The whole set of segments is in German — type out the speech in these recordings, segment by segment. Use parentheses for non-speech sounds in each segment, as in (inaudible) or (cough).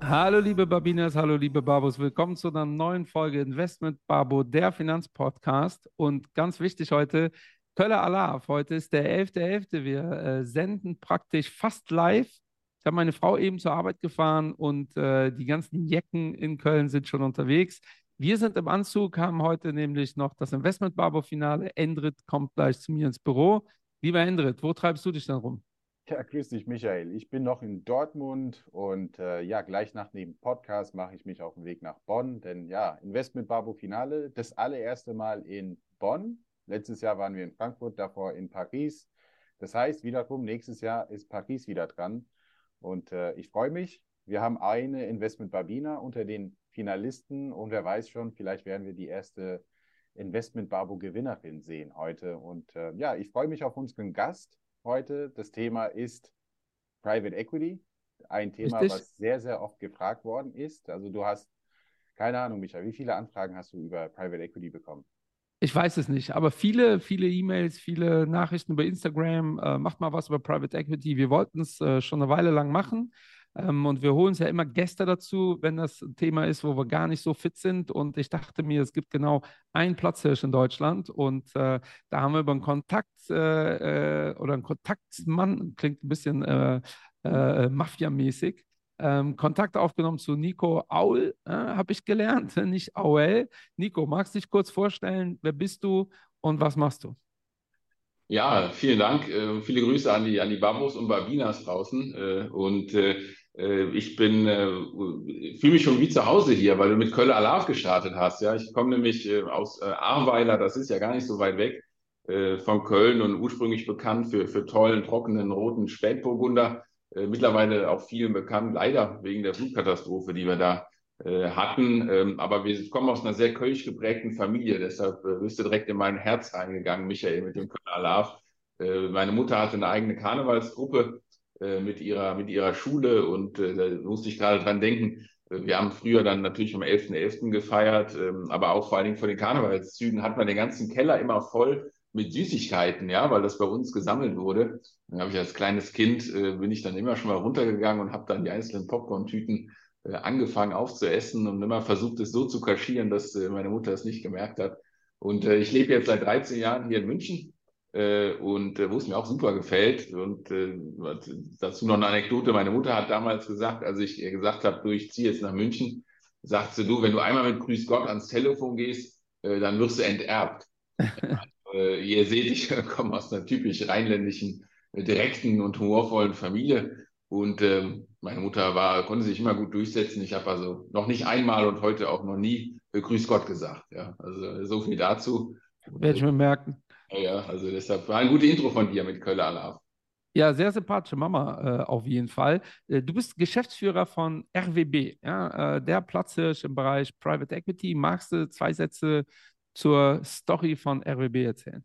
Hallo liebe Babinas, hallo liebe Babos, willkommen zu einer neuen Folge Investment Babo, der Finanzpodcast. Und ganz wichtig heute, Köller Alarv. Heute ist der 11.11. .11. Wir äh, senden praktisch fast live. Ich habe meine Frau eben zur Arbeit gefahren und äh, die ganzen Jecken in Köln sind schon unterwegs. Wir sind im Anzug, haben heute nämlich noch das Investment Babo Finale. Endrit kommt gleich zu mir ins Büro. Lieber Endrit, wo treibst du dich denn rum? Ja, (laughs) grüß dich, Michael. Ich bin noch in Dortmund und äh, ja, gleich nach dem Podcast mache ich mich auf den Weg nach Bonn, denn ja, Investment Babo Finale, das allererste Mal in Bonn. Letztes Jahr waren wir in Frankfurt, davor in Paris. Das heißt, wiederum, nächstes Jahr ist Paris wieder dran. Und äh, ich freue mich. Wir haben eine Investment Babina unter den Finalisten und wer weiß schon, vielleicht werden wir die erste Investment Babo Gewinnerin sehen heute. Und äh, ja, ich freue mich auf unseren Gast heute. Das Thema ist Private Equity. Ein Thema, Richtig. was sehr, sehr oft gefragt worden ist. Also du hast, keine Ahnung, Micha, wie viele Anfragen hast du über Private Equity bekommen? Ich weiß es nicht, aber viele, viele E-Mails, viele Nachrichten über Instagram, äh, macht mal was über Private Equity. Wir wollten es äh, schon eine Weile lang machen. Ähm, und wir holen uns ja immer Gäste dazu, wenn das ein Thema ist, wo wir gar nicht so fit sind. Und ich dachte mir, es gibt genau einen Platzhirsch in Deutschland. Und äh, da haben wir über einen Kontakt äh, äh oder einen Kontaktmann, klingt ein bisschen äh, äh, Mafia-mäßig, ähm, Kontakt aufgenommen zu Nico Aul, äh, habe ich gelernt, (laughs) nicht Auel. Nico, magst du dich kurz vorstellen? Wer bist du und was machst du? Ja, vielen Dank. Äh, viele Grüße an die, an die Babos und Babinas draußen. Äh, und äh, ich bin, äh, fühle mich schon wie zu Hause hier, weil du mit Kölle Alarv gestartet hast. Ja, ich komme nämlich äh, aus äh, Ahrweiler, das ist ja gar nicht so weit weg äh, von Köln und ursprünglich bekannt für, für tollen, trockenen, roten Spätburgunder. Äh, mittlerweile auch vielen bekannt, leider wegen der Flutkatastrophe, die wir da äh, hatten. Ähm, aber wir kommen aus einer sehr kölsch geprägten Familie, deshalb äh, bist du direkt in mein Herz reingegangen, Michael, mit dem Kölner Alarv. Äh, meine Mutter hatte eine eigene Karnevalsgruppe äh, mit ihrer, mit ihrer Schule und äh, da musste ich gerade dran denken. Äh, wir haben früher dann natürlich am 11.11. .11. gefeiert, ähm, aber auch vor allen Dingen vor den Karnevalszügen hat man den ganzen Keller immer voll mit Süßigkeiten, ja, weil das bei uns gesammelt wurde. Dann habe ich als kleines Kind, äh, bin ich dann immer schon mal runtergegangen und habe dann die einzelnen Popcorn-Tüten äh, angefangen aufzuessen und immer versucht, es so zu kaschieren, dass äh, meine Mutter es nicht gemerkt hat. Und äh, ich lebe jetzt seit 13 Jahren hier in München und äh, wo es mir auch super gefällt. Und äh, dazu noch eine Anekdote. Meine Mutter hat damals gesagt, als ich ihr gesagt habe, du, ich ziehe jetzt nach München, sagt sie, du, wenn du einmal mit Grüß Gott ans Telefon gehst, äh, dann wirst du enterbt. (laughs) äh, ihr seht, ich komme aus einer typisch rheinländischen, äh, direkten und humorvollen Familie. Und ähm, meine Mutter war, konnte sich immer gut durchsetzen. Ich habe also noch nicht einmal und heute auch noch nie äh, Grüß Gott gesagt. Ja, also so viel dazu. Werde ich mir merken. Ja, also deshalb war ein gutes Intro von dir mit Köller Alarv. Ja, sehr sympathische Mama äh, auf jeden Fall. Äh, du bist Geschäftsführer von RWB, ja, äh, der Platzhirsch im Bereich Private Equity. Magst du zwei Sätze zur Story von RWB erzählen?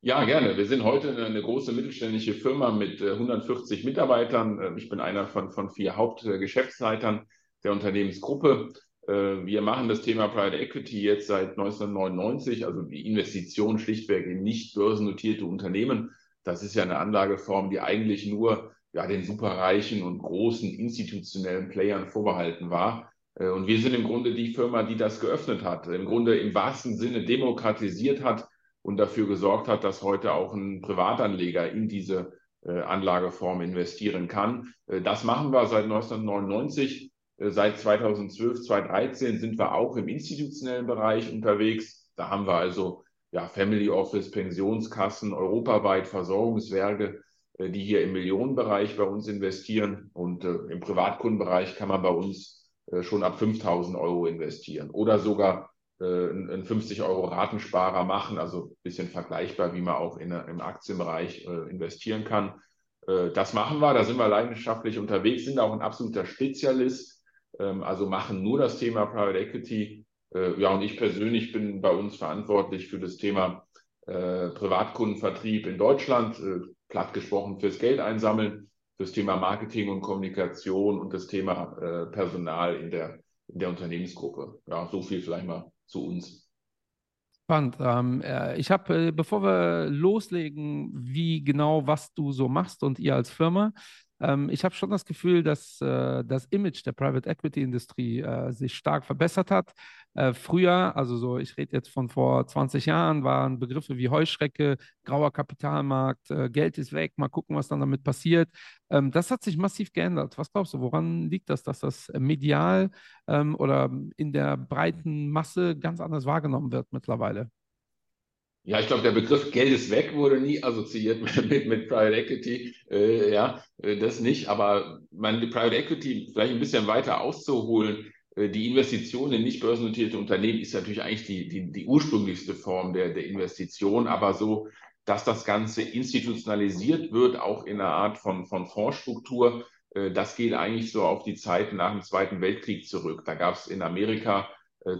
Ja, gerne. Wir sind heute eine, große mittelständische Firma mit 140 äh, Mitarbeitern. Äh, ich bin einer von, von vier Hauptgeschäftsleitern der Unternehmensgruppe. Äh, wir machen das Thema Private Equity jetzt seit 1999, also die Investition schlichtweg in nicht börsennotierte Unternehmen. Das ist ja eine Anlageform, die eigentlich nur ja, den superreichen und großen institutionellen Playern vorbehalten war. Und wir sind im Grunde die Firma, die das geöffnet hat, im Grunde im wahrsten Sinne demokratisiert hat und dafür gesorgt hat, dass heute auch ein Privatanleger in diese äh, Anlageform investieren kann. Äh, das machen wir seit 1999. Äh, seit 2012, 2013 sind wir auch im institutionellen Bereich unterwegs. Da haben wir also ja, Family Office, Pensionskassen, europaweit Versorgungswerke, äh, die hier im Millionenbereich bei uns investieren. Und äh, im Privatkundenbereich kann man bei uns äh, schon ab 5000 Euro investieren oder sogar äh, einen 50 Euro Ratensparer machen, also ein bisschen vergleichbar, wie man auch in, im Aktienbereich äh, investieren kann. Das machen wir, da sind wir leidenschaftlich unterwegs, sind auch ein absoluter Spezialist, ähm, also machen nur das Thema Private Equity. Ja, und ich persönlich bin bei uns verantwortlich für das Thema Privatkundenvertrieb in Deutschland, platt gesprochen fürs Geld einsammeln, fürs Thema Marketing und Kommunikation und das Thema Personal in der, in der Unternehmensgruppe. Ja, so viel vielleicht mal zu uns. Spannend. Ähm, äh, ich habe, äh, bevor wir loslegen, wie genau, was du so machst und ihr als Firma, ähm, ich habe schon das Gefühl, dass äh, das Image der Private Equity Industrie äh, sich stark verbessert hat. Äh, früher, also so, ich rede jetzt von vor 20 Jahren, waren Begriffe wie Heuschrecke, grauer Kapitalmarkt, äh, Geld ist weg, mal gucken, was dann damit passiert. Ähm, das hat sich massiv geändert. Was glaubst du, woran liegt das, dass das medial ähm, oder in der breiten Masse ganz anders wahrgenommen wird mittlerweile? Ja, ich glaube, der Begriff Geld ist weg wurde nie assoziiert (laughs) mit, mit, Private Equity. Äh, ja, äh, das nicht. Aber man, die Private Equity vielleicht ein bisschen weiter auszuholen, äh, die Investition in nicht börsennotierte Unternehmen ist natürlich eigentlich die, die, die ursprünglichste Form der, der Investition. Aber so, dass das Ganze institutionalisiert wird, auch in einer Art von, von Fondsstruktur, äh, das geht eigentlich so auf die Zeit nach dem Zweiten Weltkrieg zurück. Da gab es in Amerika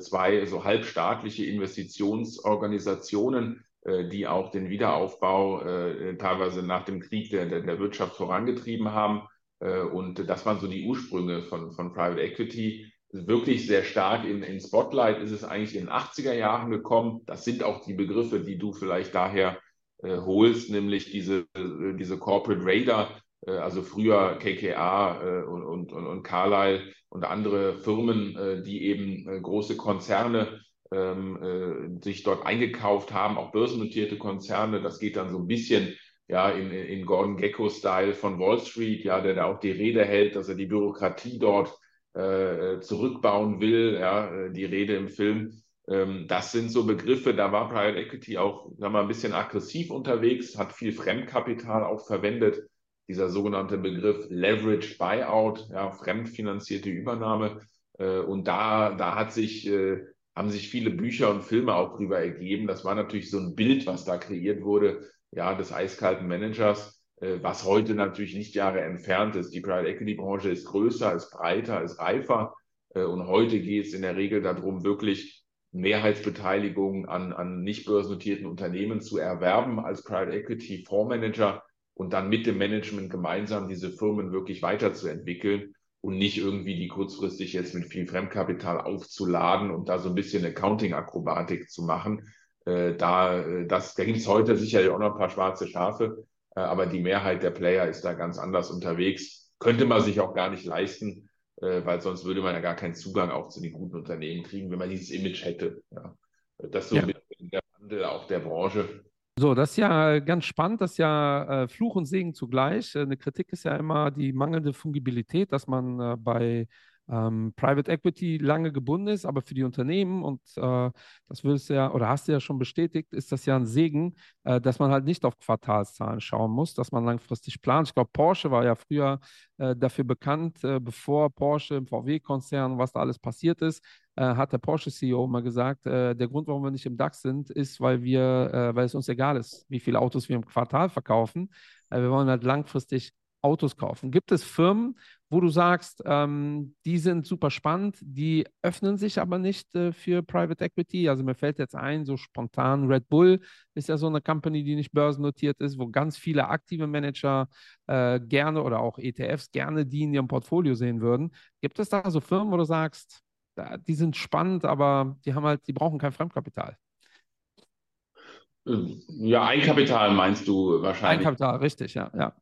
zwei so halbstaatliche Investitionsorganisationen, äh, die auch den Wiederaufbau äh, teilweise nach dem Krieg der, der, Wirtschaft vorangetrieben haben. Und das waren so die Ursprünge von, von Private Equity. Wirklich sehr stark in, in Spotlight ist es eigentlich in den 80er Jahren gekommen. Das sind auch die Begriffe, die du vielleicht daher äh, holst, nämlich diese, diese Corporate Raider, äh, also früher KKA äh, und, und, und Carlyle und andere Firmen, äh, die eben große Konzerne ähm, sich dort eingekauft haben, auch börsennotierte Konzerne. Das geht dann so ein bisschen ja, in, in Gordon Gecko-Style von Wall Street, ja, der da auch die Rede hält, dass er die Bürokratie dort äh, zurückbauen will, ja, die Rede im Film. Ähm, das sind so Begriffe, da war Private Equity auch, sagen wir mal, ein bisschen aggressiv unterwegs, hat viel Fremdkapital auch verwendet dieser sogenannte Begriff Leverage Buyout, ja, fremdfinanzierte Übernahme. Äh, und da, da hat sich, äh, haben sich viele Bücher und Filme auch drüber ergeben. Das war natürlich so ein Bild, was da kreiert wurde, ja, des eiskalten Managers, äh, was heute natürlich nicht Jahre entfernt ist. Die Private Equity Branche ist größer, ist breiter, ist reifer. Äh, und heute geht es in der Regel darum, wirklich Mehrheitsbeteiligung an, an nicht börsennotierten Unternehmen zu erwerben als Private Equity Fondsmanager und dann mit dem Management gemeinsam diese Firmen wirklich weiterzuentwickeln und nicht irgendwie die kurzfristig jetzt mit viel Fremdkapital aufzuladen und da so ein bisschen Accounting-Akrobatik zu machen. Äh, da äh, das, da gibt es heute sicherlich auch noch ein paar schwarze Schafe, äh, aber die Mehrheit der Player ist da ganz anders unterwegs. Könnte man sich auch gar nicht leisten, äh, weil sonst würde man ja gar keinen Zugang auch zu den guten Unternehmen kriegen, wenn man dieses Image hätte. Ja. Das ist so ja. ein bisschen der Wandel auch der Branche. So, das ist ja ganz spannend, das ist ja äh, Fluch und Segen zugleich. Äh, eine Kritik ist ja immer die mangelnde Fungibilität, dass man äh, bei ähm, Private Equity lange gebunden ist, aber für die Unternehmen, und äh, das willst du ja oder hast du ja schon bestätigt, ist das ja ein Segen, äh, dass man halt nicht auf Quartalszahlen schauen muss, dass man langfristig plant. Ich glaube, Porsche war ja früher äh, dafür bekannt, äh, bevor Porsche im VW-Konzern, was da alles passiert ist, äh, hat der Porsche-CEO mal gesagt, äh, der Grund, warum wir nicht im DAX sind, ist, weil wir, weil es uns egal ist, wie viele Autos wir im Quartal verkaufen. wir wollen halt langfristig Autos kaufen. Gibt es Firmen, wo du sagst, ähm, die sind super spannend, die öffnen sich aber nicht äh, für Private Equity? Also mir fällt jetzt ein, so spontan Red Bull ist ja so eine Company, die nicht börsennotiert ist, wo ganz viele aktive Manager äh, gerne oder auch ETFs gerne die in ihrem Portfolio sehen würden. Gibt es da so Firmen, wo du sagst, die sind spannend, aber die haben halt, die brauchen kein Fremdkapital? Ja, Eigenkapital meinst du wahrscheinlich. Eigenkapital, richtig, ja, ja.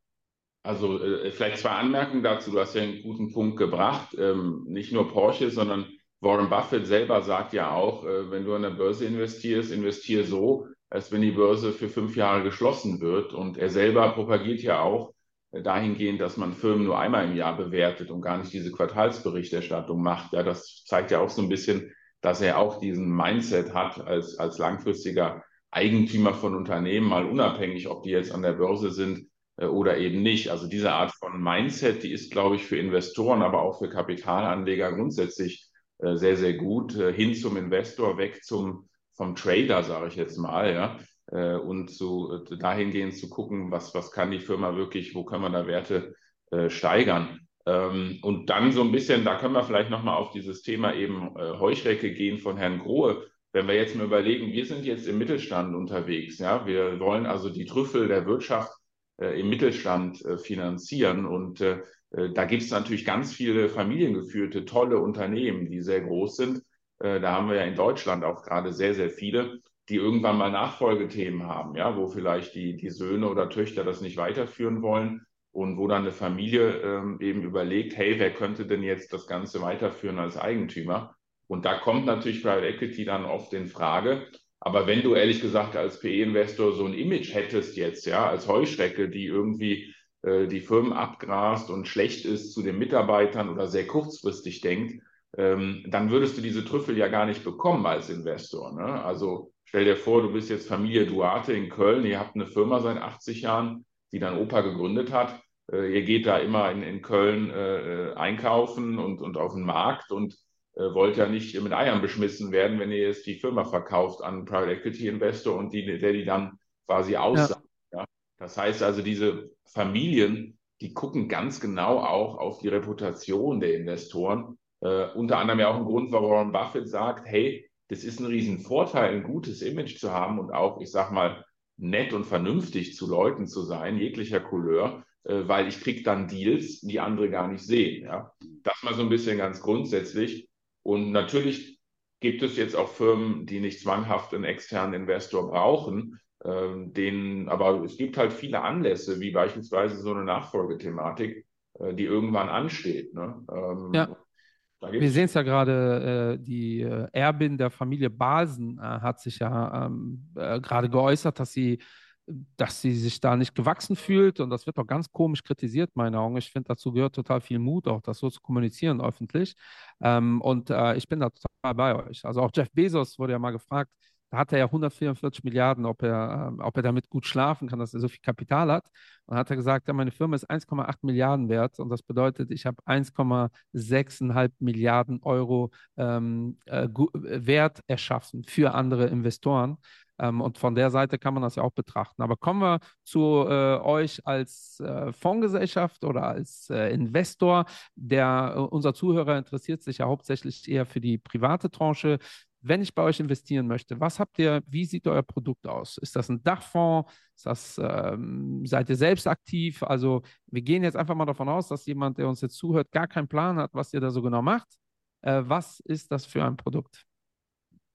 Also äh, vielleicht zwei Anmerkungen dazu. Du hast ja einen guten Punkt gebracht. Ähm, nicht nur Porsche, sondern Warren Buffett selber sagt ja auch, äh, wenn du an der Börse investierst, investiere so, als wenn die Börse für fünf Jahre geschlossen wird. Und er selber propagiert ja auch äh, dahingehend, dass man Firmen nur einmal im Jahr bewertet und gar nicht diese Quartalsberichterstattung macht. Ja, das zeigt ja auch so ein bisschen, dass er auch diesen Mindset hat als, als langfristiger Eigentümer von Unternehmen, mal unabhängig, ob die jetzt an der Börse sind oder eben nicht. Also diese Art von Mindset, die ist, glaube ich, für Investoren, aber auch für Kapitalanleger grundsätzlich äh, sehr, sehr gut. Äh, hin zum Investor, weg zum vom Trader, sage ich jetzt mal, ja. Und zu dahingehend zu gucken, was, was kann die Firma wirklich, wo können wir da Werte steigern. Ähm, und dann so ein bisschen, da können wir vielleicht nochmal auf dieses Thema eben Heuschrecke gehen von Herrn Grohe. Wenn wir jetzt mal überlegen, wir sind jetzt im Mittelstand unterwegs, ja, wir wollen also die Trüffel der Wirtschaft äh, im Mittelstand äh, finanzieren. Und äh, da gibt es natürlich ganz viele familiengeführte, tolle Unternehmen, die sehr groß sind. da haben wir ja in Deutschland auch gerade sehr, sehr viele. die irgendwann mal Nachfolgethemen haben, ja, wo vielleicht die, die Söhne oder Töchter das nicht weiterführen wollen und wo dann eine Familie ähm, eben überlegt, hey, wer könnte denn jetzt das Ganze weiterführen als Eigentümer? Und da kommt natürlich Private Equity dann oft in Frage. Aber wenn du ehrlich gesagt als PE-Investor so ein Image hättest jetzt, ja, als Heuschrecke, die irgendwie äh, die Firmen abgrast und schlecht ist zu den Mitarbeitern oder sehr kurzfristig denkt, ähm, dann würdest du diese Trüffel ja gar nicht bekommen als Investor. Ne? Also stell dir vor, du bist jetzt Familie Duarte in Köln, ihr habt eine Firma seit 80 Jahren, die dein Opa gegründet hat. Äh, ihr geht da immer in, in Köln äh, äh, einkaufen und, und auf den Markt und wollt ja nicht mit Eiern beschmissen werden, wenn ihr jetzt die Firma verkauft an einen Private Equity Investor und die, der die dann quasi aussagt. Ja. ja. Das heißt also, diese Familien, die gucken ganz genau auch auf die Reputation der Investoren. Äh, unter anderem ja auch ein Grund, warum Warren Buffett sagt, hey, das ist ein Riesenvorteil, ein gutes Image zu haben und auch, ich sag mal, nett und vernünftig zu Leuten zu sein, jeglicher Couleur, äh, weil ich kriege dann Deals, die andere gar nicht sehen. Ja? Das mal so ein bisschen ganz grundsätzlich. Und natürlich gibt es jetzt auch Firmen, die nicht zwanghaft einen externen Investor brauchen, ähm, denen, aber es gibt halt viele Anlässe, wie beispielsweise so eine Nachfolgethematik, äh, die irgendwann ansteht. Ne? Ähm, ja. Wir sehen es ja gerade, äh, die äh, Erbin der Familie Basen äh, hat sich ja ähm, äh, gerade geäußert, dass sie dass sie sich da nicht gewachsen fühlt und das wird auch ganz komisch kritisiert, meine Augen. Ich finde, dazu gehört total viel Mut, auch das so zu kommunizieren öffentlich. Ähm, und äh, ich bin da total bei euch. Also auch Jeff Bezos wurde ja mal gefragt, da hat er ja 144 Milliarden, ob er, äh, ob er damit gut schlafen kann, dass er so viel Kapital hat. Und hat er gesagt, ja, meine Firma ist 1,8 Milliarden wert und das bedeutet, ich habe 1,6,5 Milliarden Euro ähm, äh, Wert erschaffen für andere Investoren. Ähm, und von der Seite kann man das ja auch betrachten. Aber kommen wir zu äh, euch als äh, Fondsgesellschaft oder als äh, Investor. Der, äh, unser Zuhörer interessiert sich ja hauptsächlich eher für die private Tranche. Wenn ich bei euch investieren möchte, was habt ihr, wie sieht euer Produkt aus? Ist das ein Dachfonds? Ist das, ähm, seid ihr selbst aktiv? Also wir gehen jetzt einfach mal davon aus, dass jemand, der uns jetzt zuhört, gar keinen Plan hat, was ihr da so genau macht. Äh, was ist das für ein Produkt?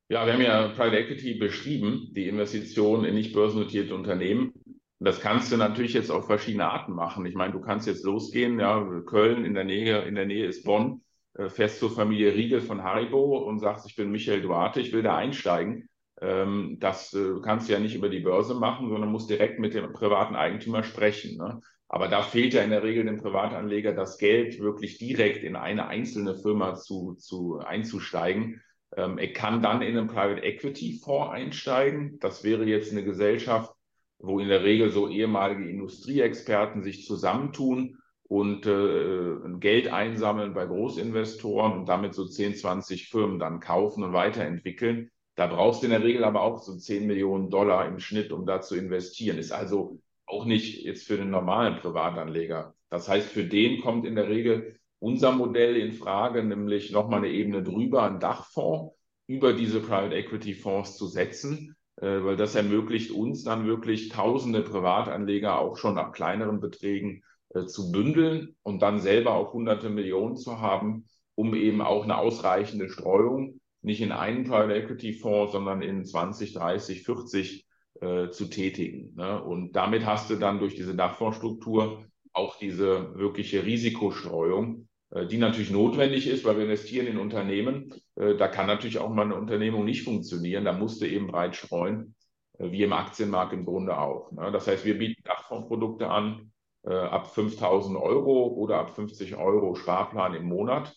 Ja, wir haben ja Private Equity beschrieben, die Investition in nicht börsennotierte Unternehmen. Das kannst du natürlich jetzt auf verschiedene Arten machen. Ich meine, du kannst jetzt losgehen, ja, Köln in der Nähe, in der Nähe ist Bonn, fährst zur Familie Riegel von Haribo und sagst, ich bin Michael Duarte, ich will da einsteigen. Ähm, das äh, kannst du ja nicht über die Börse machen, sondern musst direkt mit dem privaten Eigentümer sprechen. Ne? Aber da fehlt ja in der Regel dem Privatanleger das Geld, wirklich direkt in eine einzelne Firma zu, zu einzusteigen. Ähm, er kann dann in einen Private Equity Fonds einsteigen. Das wäre jetzt eine Gesellschaft, wo in der Regel so ehemalige Industrieexperten sich zusammentun und äh, Geld einsammeln bei Großinvestoren und damit so 10, 20 Firmen dann kaufen und weiterentwickeln. Da brauchst du in der Regel aber auch so 10 Millionen Dollar im Schnitt, um da zu investieren. Ist also auch nicht jetzt für den normalen Privatanleger. Das heißt, für den kommt in der Regel unser Modell in Frage, nämlich nochmal eine Ebene drüber, einen Dachfonds über diese Private Equity Fonds zu setzen, äh, weil das ermöglicht uns dann wirklich tausende Privatanleger auch schon ab kleineren Beträgen äh, zu bündeln und dann selber auch hunderte Millionen zu haben, um eben auch eine ausreichende Streuung nicht in einen Private Equity Fonds, sondern in 20, 30, 40 äh, zu tätigen. Ne? Und damit hast du dann durch diese Dachfondsstruktur auch diese wirkliche Risikostreuung, äh, die natürlich notwendig ist, weil wir investieren in Unternehmen. Äh, da kann natürlich auch mal eine Unternehmung nicht funktionieren. Da musst du eben breit streuen, wie im Aktienmarkt im Grunde auch. Ne? Das heißt, wir bieten Dachfondsprodukte an ab 5000 Euro oder ab 50 Euro Sparplan im Monat.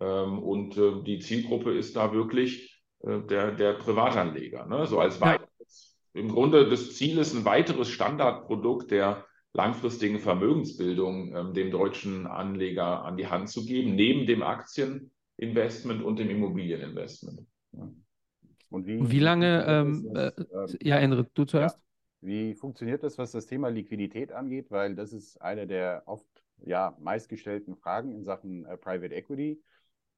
Ähm, und die Zielgruppe ist da wirklich der, der Privatanleger. Ne? So als weiteres. Im Grunde das Ziel ist ein weiteres Standardprodukt der langfristigen Vermögensbildung ähm, dem deutschen Anleger an die Hand zu geben, neben dem Aktieninvestment und dem Immobilieninvestment. Ja. Und wie, wie lange, ähm, äh, ja, Enrit, du zuerst? Ja. Wie funktioniert das, was das Thema Liquidität angeht? Weil das ist eine der oft ja, meistgestellten Fragen in Sachen äh, Private Equity.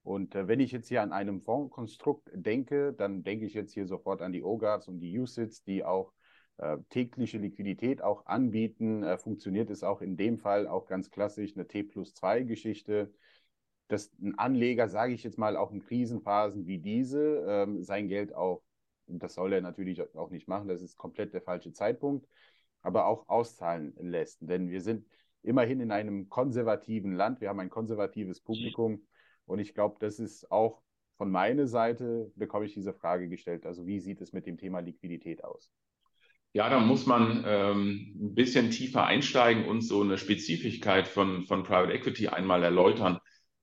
Und äh, wenn ich jetzt hier an einem Fondskonstrukt denke, dann denke ich jetzt hier sofort an die OGAs und die USITs, die auch äh, tägliche Liquidität auch anbieten, äh, funktioniert es auch in dem Fall auch ganz klassisch eine T plus 2 Geschichte, dass ein Anleger, sage ich jetzt mal, auch in Krisenphasen wie diese, ähm, sein Geld auch das soll er natürlich auch nicht machen, das ist komplett der falsche Zeitpunkt, aber auch auszahlen lässt. Denn wir sind immerhin in einem konservativen Land, wir haben ein konservatives Publikum und ich glaube, das ist auch von meiner Seite, bekomme ich diese Frage gestellt. Also wie sieht es mit dem Thema Liquidität aus? Ja, da muss man ähm, ein bisschen tiefer einsteigen und so eine Spezifikkeit von, von Private Equity einmal erläutern.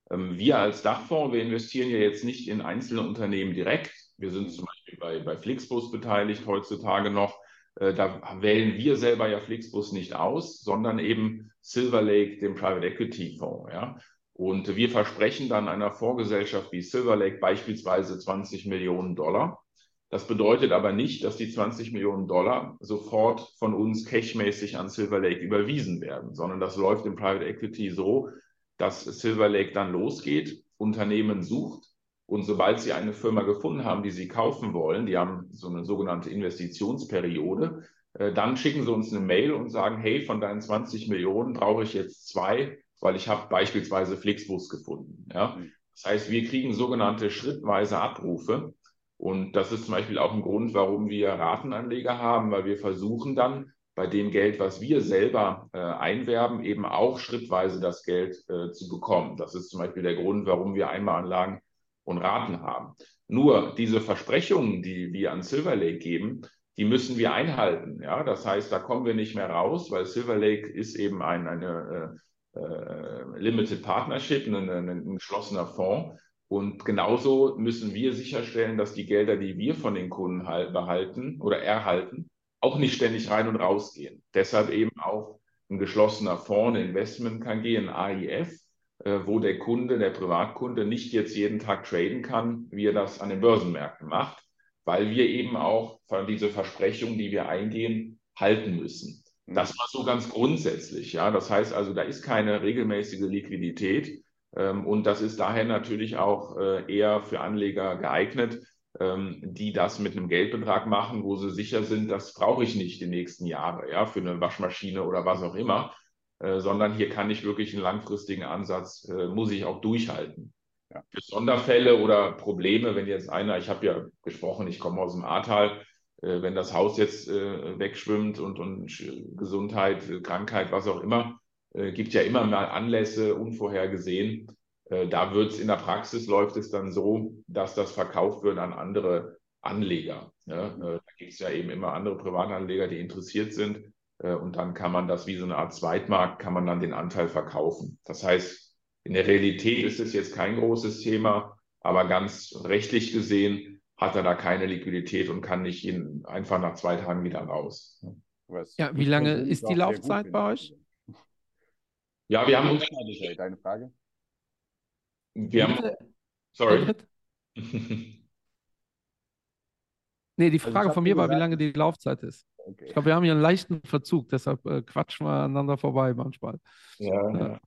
Ähm, wir als Dachfonds, wir investieren ja jetzt nicht in einzelne Unternehmen direkt. Wir sind zum Beispiel bei, bei Flixbus beteiligt heutzutage noch. Äh, da wählen wir selber ja Flixbus nicht aus, sondern eben Silver Lake, den Private Equity Fonds. Ja? Und wir versprechen dann einer Fondsgesellschaft wie Silver Lake beispielsweise 20 Millionen Dollar. Das bedeutet aber nicht, dass die 20 Millionen Dollar sofort von uns cashmäßig an Silver Lake überwiesen werden, sondern das läuft im Private Equity so, dass Silver Lake dann losgeht, Unternehmen sucht und sobald sie eine Firma gefunden haben, die sie kaufen wollen, die haben so eine sogenannte Investitionsperiode, äh, dann schicken sie uns eine Mail und sagen, hey, von deinen 20 Millionen brauche ich jetzt zwei, weil ich habe beispielsweise Flixbus gefunden. Ja? Mhm. Das heißt, wir kriegen sogenannte schrittweise Abrufe. Und das ist zum Beispiel auch ein Grund, warum wir Ratenanleger haben, weil wir versuchen dann bei dem Geld, was wir selber äh, einwerben, eben auch schrittweise das Geld äh, zu bekommen. Das ist zum Beispiel der Grund, warum wir Einmalanlagen und Raten haben. Nur diese Versprechungen, die wir an Silver Lake geben, die müssen wir einhalten. Ja, das heißt, da kommen wir nicht mehr raus, weil Silver Lake ist eben ein, eine äh, äh Limited Partnership, ein, ein geschlossener Fonds. Und genauso müssen wir sicherstellen, dass die Gelder, die wir von den Kunden halt behalten oder erhalten, auch nicht ständig rein und raus gehen. Deshalb eben auch ein geschlossener Fonds, ein Investment kann gehen, AIF, wo der Kunde, der Privatkunde nicht jetzt jeden Tag traden kann, wie er das an den Börsenmärkten macht, weil wir eben auch diese Versprechungen, die wir eingehen, halten müssen. Das war so ganz grundsätzlich, ja. Das heißt also, da ist keine regelmäßige Liquidität. Ähm, und das ist daher natürlich auch äh, eher für Anleger geeignet, ähm, die das mit einem Geldbetrag machen, wo sie sicher sind, das brauche ich nicht die nächsten Jahre, ja, für eine Waschmaschine oder was auch immer, äh, sondern hier kann ich wirklich einen langfristigen Ansatz, äh, muss ich auch durchhalten. Ja. Für Sonderfälle oder Probleme, wenn jetzt einer, ich habe ja gesprochen, ich komme aus dem Ahrtal, wenn das Haus jetzt wegschwimmt und, und Gesundheit, Krankheit, was auch immer, gibt ja immer mal Anlässe, unvorhergesehen. Äh, da wird es in der Praxis läuft es dann so, dass das verkauft wird an andere Anleger. Ja, äh, da gibt es ja eben immer andere Privatanleger, die interessiert sind. Äh, und dann kann man das wie so eine Art Zweitmarkt, kann man dann den Anteil verkaufen. Das heißt, in der Realität ist es jetzt kein großes Thema, aber ganz rechtlich gesehen hat er da keine Liquidität und kann nicht ihn einfach nach zwei Tagen wieder raus. Was ja, wie lange ist die Laufzeit bei euch? Ja, wir haben uns. Deine Frage? Wir haben, sorry. (laughs) nee, die also Frage also von mir war, wie lange die Laufzeit ist. Okay. Ich glaube, wir haben hier einen leichten Verzug, deshalb äh, quatschen wir aneinander vorbei manchmal. Ja, ja.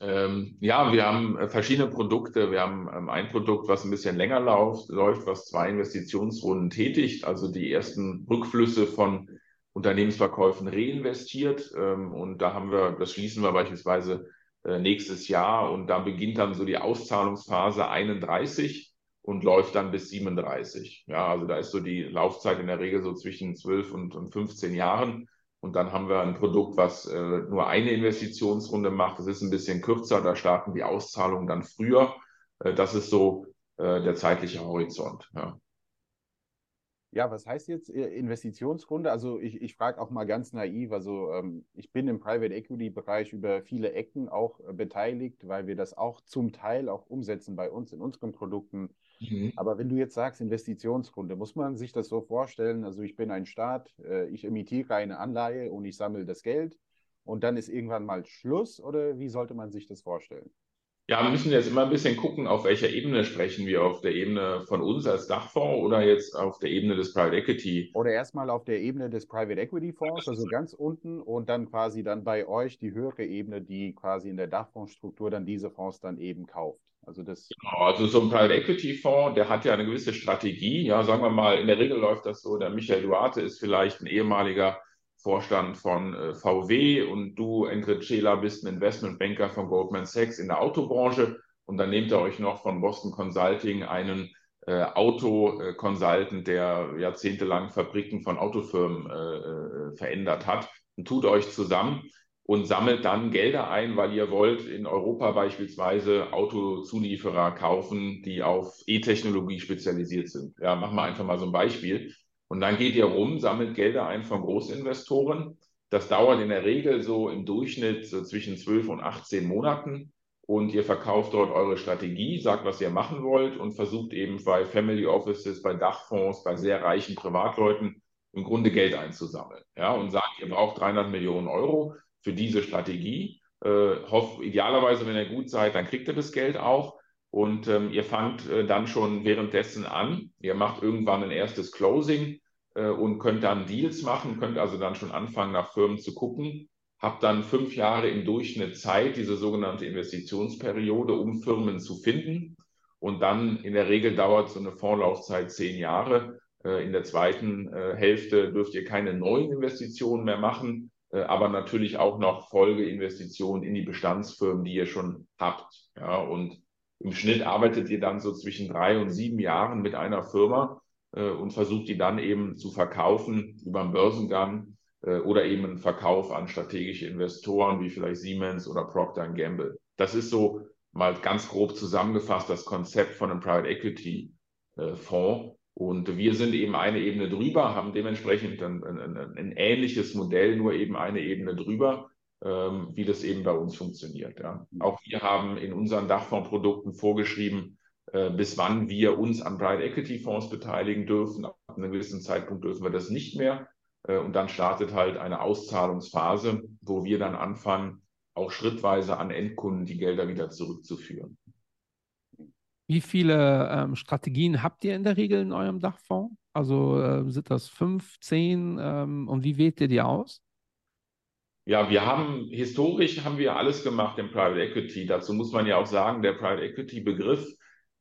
Ähm, ja, wir haben äh, verschiedene Produkte. Wir haben ähm, ein Produkt, was ein bisschen länger läuft, läuft, was zwei Investitionsrunden tätigt, also die ersten Rückflüsse von Unternehmensverkäufen reinvestiert. Ähm, und da haben wir, das schließen wir beispielsweise äh, nächstes Jahr und da beginnt dann so die Auszahlungsphase 31 und läuft dann bis 37. Ja, also da ist so die Laufzeit in der Regel so zwischen 12 und, und 15 Jahren. Und dann haben wir ein Produkt, was äh, nur eine Investitionsrunde macht. Das ist ein bisschen kürzer, da starten die Auszahlungen dann früher. Äh, das ist so äh, der zeitliche Horizont. Ja. Ja, was heißt jetzt äh, Investitionsrunde? Also ich, ich frage auch mal ganz naiv, also ähm, ich bin im Private Equity Bereich über viele Ecken auch äh, beteiligt, weil wir das auch zum Teil auch umsetzen bei uns in unseren Produkten. Mhm. Aber wenn du jetzt sagst Investitionsrunde, muss man sich das so vorstellen, also ich bin ein Staat, äh, ich emitiere eine Anleihe und ich sammle das Geld und dann ist irgendwann mal Schluss oder wie sollte man sich das vorstellen? Ja, wir müssen jetzt immer ein bisschen gucken, auf welcher Ebene sprechen wir. Auf der Ebene von uns als Dachfonds oder jetzt auf der Ebene des Private Equity? Oder erstmal auf der Ebene des Private Equity Fonds, also ganz unten und dann quasi dann bei euch die höhere Ebene, die quasi in der Dachfondsstruktur dann diese Fonds dann eben kauft. Also das. Genau, also so ein Private Equity Fonds, der hat ja eine gewisse Strategie. Ja, sagen wir mal, in der Regel läuft das so, der Michael Duarte ist vielleicht ein ehemaliger Vorstand von äh, VW und du, Ingrid Scheler, bist ein Investmentbanker von Goldman Sachs in der Autobranche und dann nehmt ihr euch noch von Boston Consulting einen äh, Auto-Consultant, der jahrzehntelang Fabriken von Autofirmen äh, verändert hat. Und tut euch zusammen und sammelt dann Gelder ein, weil ihr wollt in Europa beispielsweise Autozulieferer kaufen, die auf E-Technologie spezialisiert sind. Ja, machen wir einfach mal so ein Beispiel. Und dann geht ihr rum, sammelt Gelder ein von Großinvestoren. Das dauert in der Regel so im Durchschnitt so zwischen 12 und 18 Monaten. Und ihr verkauft dort eure Strategie, sagt, was ihr machen wollt und versucht eben bei Family Offices, bei Dachfonds, bei sehr reichen Privatleuten im Grunde Geld einzusammeln. Ja, und sagt, ihr braucht 300 Millionen Euro für diese Strategie. Äh, hoff, idealerweise, wenn ihr gut seid, dann kriegt ihr das Geld auch. Und ähm, ihr fangt äh, dann schon währenddessen an. Ihr macht irgendwann ein erstes Closing äh, und könnt dann Deals machen, könnt also dann schon anfangen, nach Firmen zu gucken. Habt dann fünf Jahre im Durchschnitt Zeit, diese sogenannte Investitionsperiode, um Firmen zu finden. Und dann in der Regel dauert so eine Vorlaufzeit zehn Jahre. Äh, in der zweiten äh, Hälfte dürft ihr keine neuen Investitionen mehr machen, aber natürlich auch noch Folgeinvestitionen in die Bestandsfirmen, die ihr schon habt. Ja, und im Schnitt arbeitet ihr dann so zwischen drei und sieben Jahren mit einer Firma äh, und versucht die dann eben zu verkaufen über einen Börsengang äh, oder eben einen Verkauf an strategische Investoren wie vielleicht Siemens oder Procter Gamble. Das ist so mal ganz grob zusammengefasst das Konzept von einem Private Equity äh, Fonds. Und wir sind eben eine Ebene drüber, haben dementsprechend ein, ein, ein ähnliches Modell, nur eben eine Ebene drüber, ähm, wie das eben bei uns funktioniert. Ja. Auch wir haben in unseren Dachfondsprodukten vorgeschrieben, äh, bis wann wir uns an Private Equity Fonds beteiligen dürfen. Ab einem gewissen Zeitpunkt dürfen wir das nicht mehr. Äh, und dann startet halt eine Auszahlungsphase, wo wir dann anfangen, auch schrittweise an Endkunden die Gelder wieder zurückzuführen. Wie viele ähm, Strategien habt ihr in der Regel in eurem Dachfonds? Also äh, sind das fünf, zehn ähm, und wie wählt ihr die aus? Ja, wir haben historisch haben wir alles gemacht im Private Equity. Dazu muss man ja auch sagen, der Private Equity Begriff,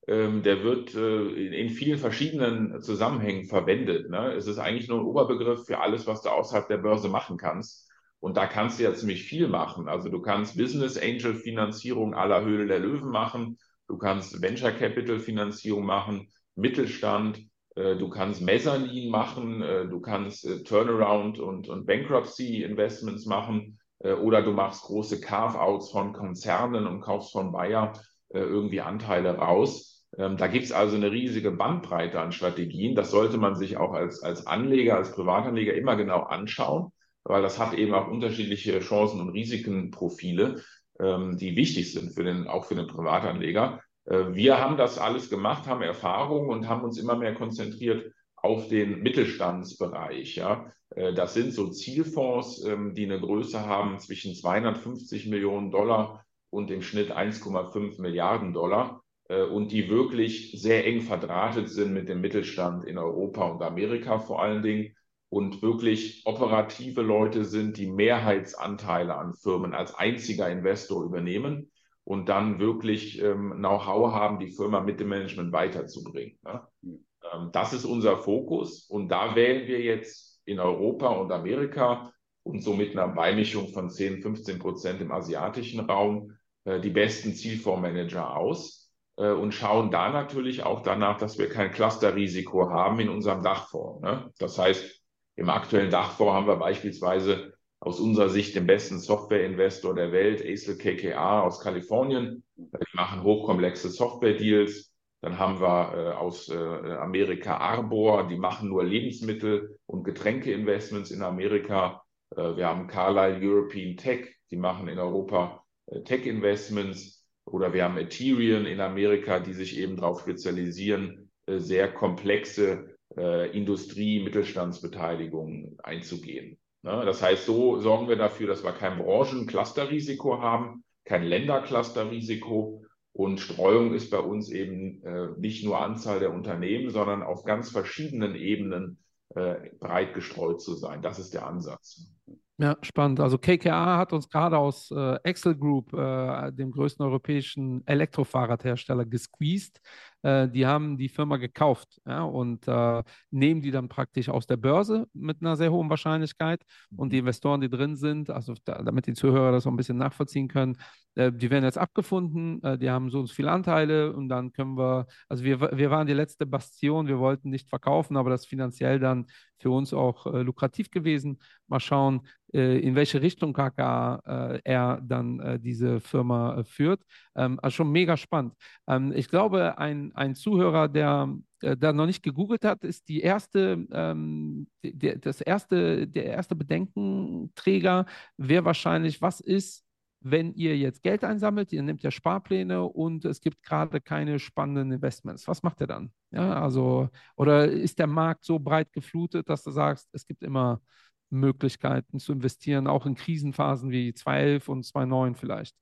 ähm, der wird äh, in, in, vielen verschiedenen Zusammenhängen verwendet. Ne? Es ist eigentlich nur ein Oberbegriff für alles, was du außerhalb der Börse machen kannst. Und da kannst du ja ziemlich viel machen. Also du kannst Business Angel Finanzierung aller Höhle der Löwen machen. Du kannst Venture Capital Finanzierung machen, Mittelstand, äh, du kannst Mezzanin machen, äh, du kannst äh, Turnaround und, und Bankruptcy Investments machen oder du machst große Carve-outs von Konzernen und kaufst von Bayer irgendwie Anteile raus. Ähm, da gibt es also eine riesige Bandbreite an Strategien. Das sollte man sich auch als, als Anleger, als Privatanleger immer genau anschauen, weil das hat eben auch unterschiedliche Chancen und Risikenprofile. Ähm, die wichtig sind für den, auch für den Privatanleger. Äh, wir haben das alles gemacht, haben Erfahrung und haben uns immer mehr konzentriert auf den Mittelstandsbereich. Ja. Äh, das sind so Zielfonds, ähm, die eine Größe haben zwischen 250 Millionen Dollar und im Schnitt 1,5 Milliarden Dollar äh, und die wirklich sehr eng verdrahtet sind mit dem Mittelstand in Europa und Amerika vor allen Dingen und wirklich operative Leute sind, die Mehrheitsanteile an Firmen als einziger Investor übernehmen und dann wirklich ähm, Know-how haben, die Firma mit dem Management weiterzubringen. Ne? Ähm, das ist unser Fokus und da wählen wir jetzt in Europa und Amerika und so mit einer Beimischung von 10, 15 Prozent im asiatischen Raum äh, die besten Zielfondsmanager aus äh, und schauen da natürlich auch danach, dass wir kein Clusterrisiko haben in unserem Dachfonds. Ne? Das heißt, im aktuellen Dachfonds haben wir beispielsweise aus unserer Sicht den besten Software-Investor der Welt, Acel KKR aus Kalifornien. Die machen hochkomplexe Software-Deals. Dann haben wir äh, aus äh, Amerika Arbor, die machen nur Lebensmittel- und Getränke-Investments in Amerika. Äh, wir haben Carlyle European Tech, die machen in Europa äh, Tech-Investments. Oder wir haben Ethereum in Amerika, die sich eben darauf spezialisieren, äh, sehr komplexe äh, Industrie-, Mittelstandsbeteiligungen einzugehen. Ne? Das heißt, so sorgen wir dafür, dass wir kein Branchenclusterrisiko haben, kein Länderclusterrisiko. Und Streuung ist bei uns eben äh, nicht nur Anzahl der Unternehmen, sondern auf ganz verschiedenen Ebenen äh, breit gestreut zu sein. Das ist der Ansatz. Ja, spannend. Also KKA hat uns gerade aus äh, Excel Group, äh, dem größten europäischen Elektrofahrradhersteller, gesqueezed. Äh, die haben die Firma gekauft ja, und äh, nehmen die dann praktisch aus der Börse mit einer sehr hohen Wahrscheinlichkeit. Und die Investoren, die drin sind, also da, damit die Zuhörer das auch ein bisschen nachvollziehen können, äh, die werden jetzt abgefunden, äh, die haben so viele Anteile und dann können wir, also wir, wir waren die letzte Bastion, wir wollten nicht verkaufen, aber das ist finanziell dann für uns auch äh, lukrativ gewesen. Mal schauen, äh, in welche Richtung äh, er dann diese Firma führt. Ähm, also schon mega spannend. Ähm, ich glaube, ein, ein Zuhörer, der da noch nicht gegoogelt hat, ist die erste, ähm, die, das erste, der erste Bedenkenträger wäre wahrscheinlich, was ist, wenn ihr jetzt Geld einsammelt, ihr nehmt ja Sparpläne und es gibt gerade keine spannenden Investments. Was macht ihr dann? Ja, also, oder ist der Markt so breit geflutet, dass du sagst, es gibt immer Möglichkeiten zu investieren, auch in Krisenphasen wie 2011 und 2009 vielleicht?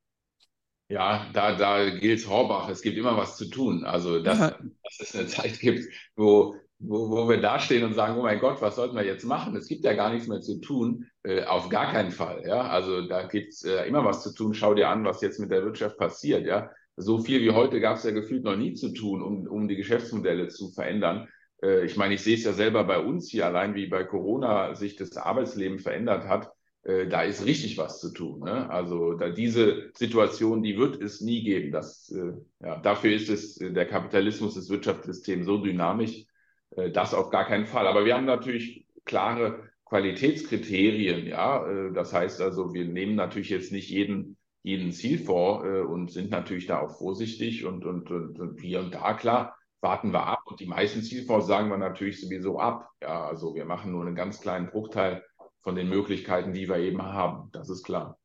Ja, da, da gilt Horbach, es gibt immer was zu tun. Also, dass, ja. dass es eine Zeit gibt, wo, wo, wo wir dastehen und sagen, oh mein Gott, was sollten wir jetzt machen? Es gibt ja gar nichts mehr zu tun. Äh, auf gar keinen Fall. Ja, also da gibt es äh, immer was zu tun. Schau dir an, was jetzt mit der Wirtschaft passiert. Ja, so viel wie heute gab es ja gefühlt noch nie zu tun, um, um die Geschäftsmodelle zu verändern. Äh, ich meine, ich sehe es ja selber bei uns hier, allein wie bei Corona sich das Arbeitsleben verändert hat äh, da ist richtig was zu tun. Ne? Also da diese Situation, die wird es nie geben. Das, äh, ja, dafür ist es äh, der Kapitalismus, das Wirtschaftssystem so dynamisch, das auf gar keinen Fall. Aber wir haben natürlich klare Qualitätskriterien. Ja, äh, das heißt also, wir nehmen natürlich jetzt nicht jeden jeden Zielfonds äh, und sind natürlich da auch vorsichtig und, und, und, und hier und da klar warten wir ab. Und die meisten Zielfonds sagen wir natürlich sowieso ab. Ja, also wir machen nur einen ganz kleinen Bruchteil von den Möglichkeiten, die wir eben haben. Das ist klar.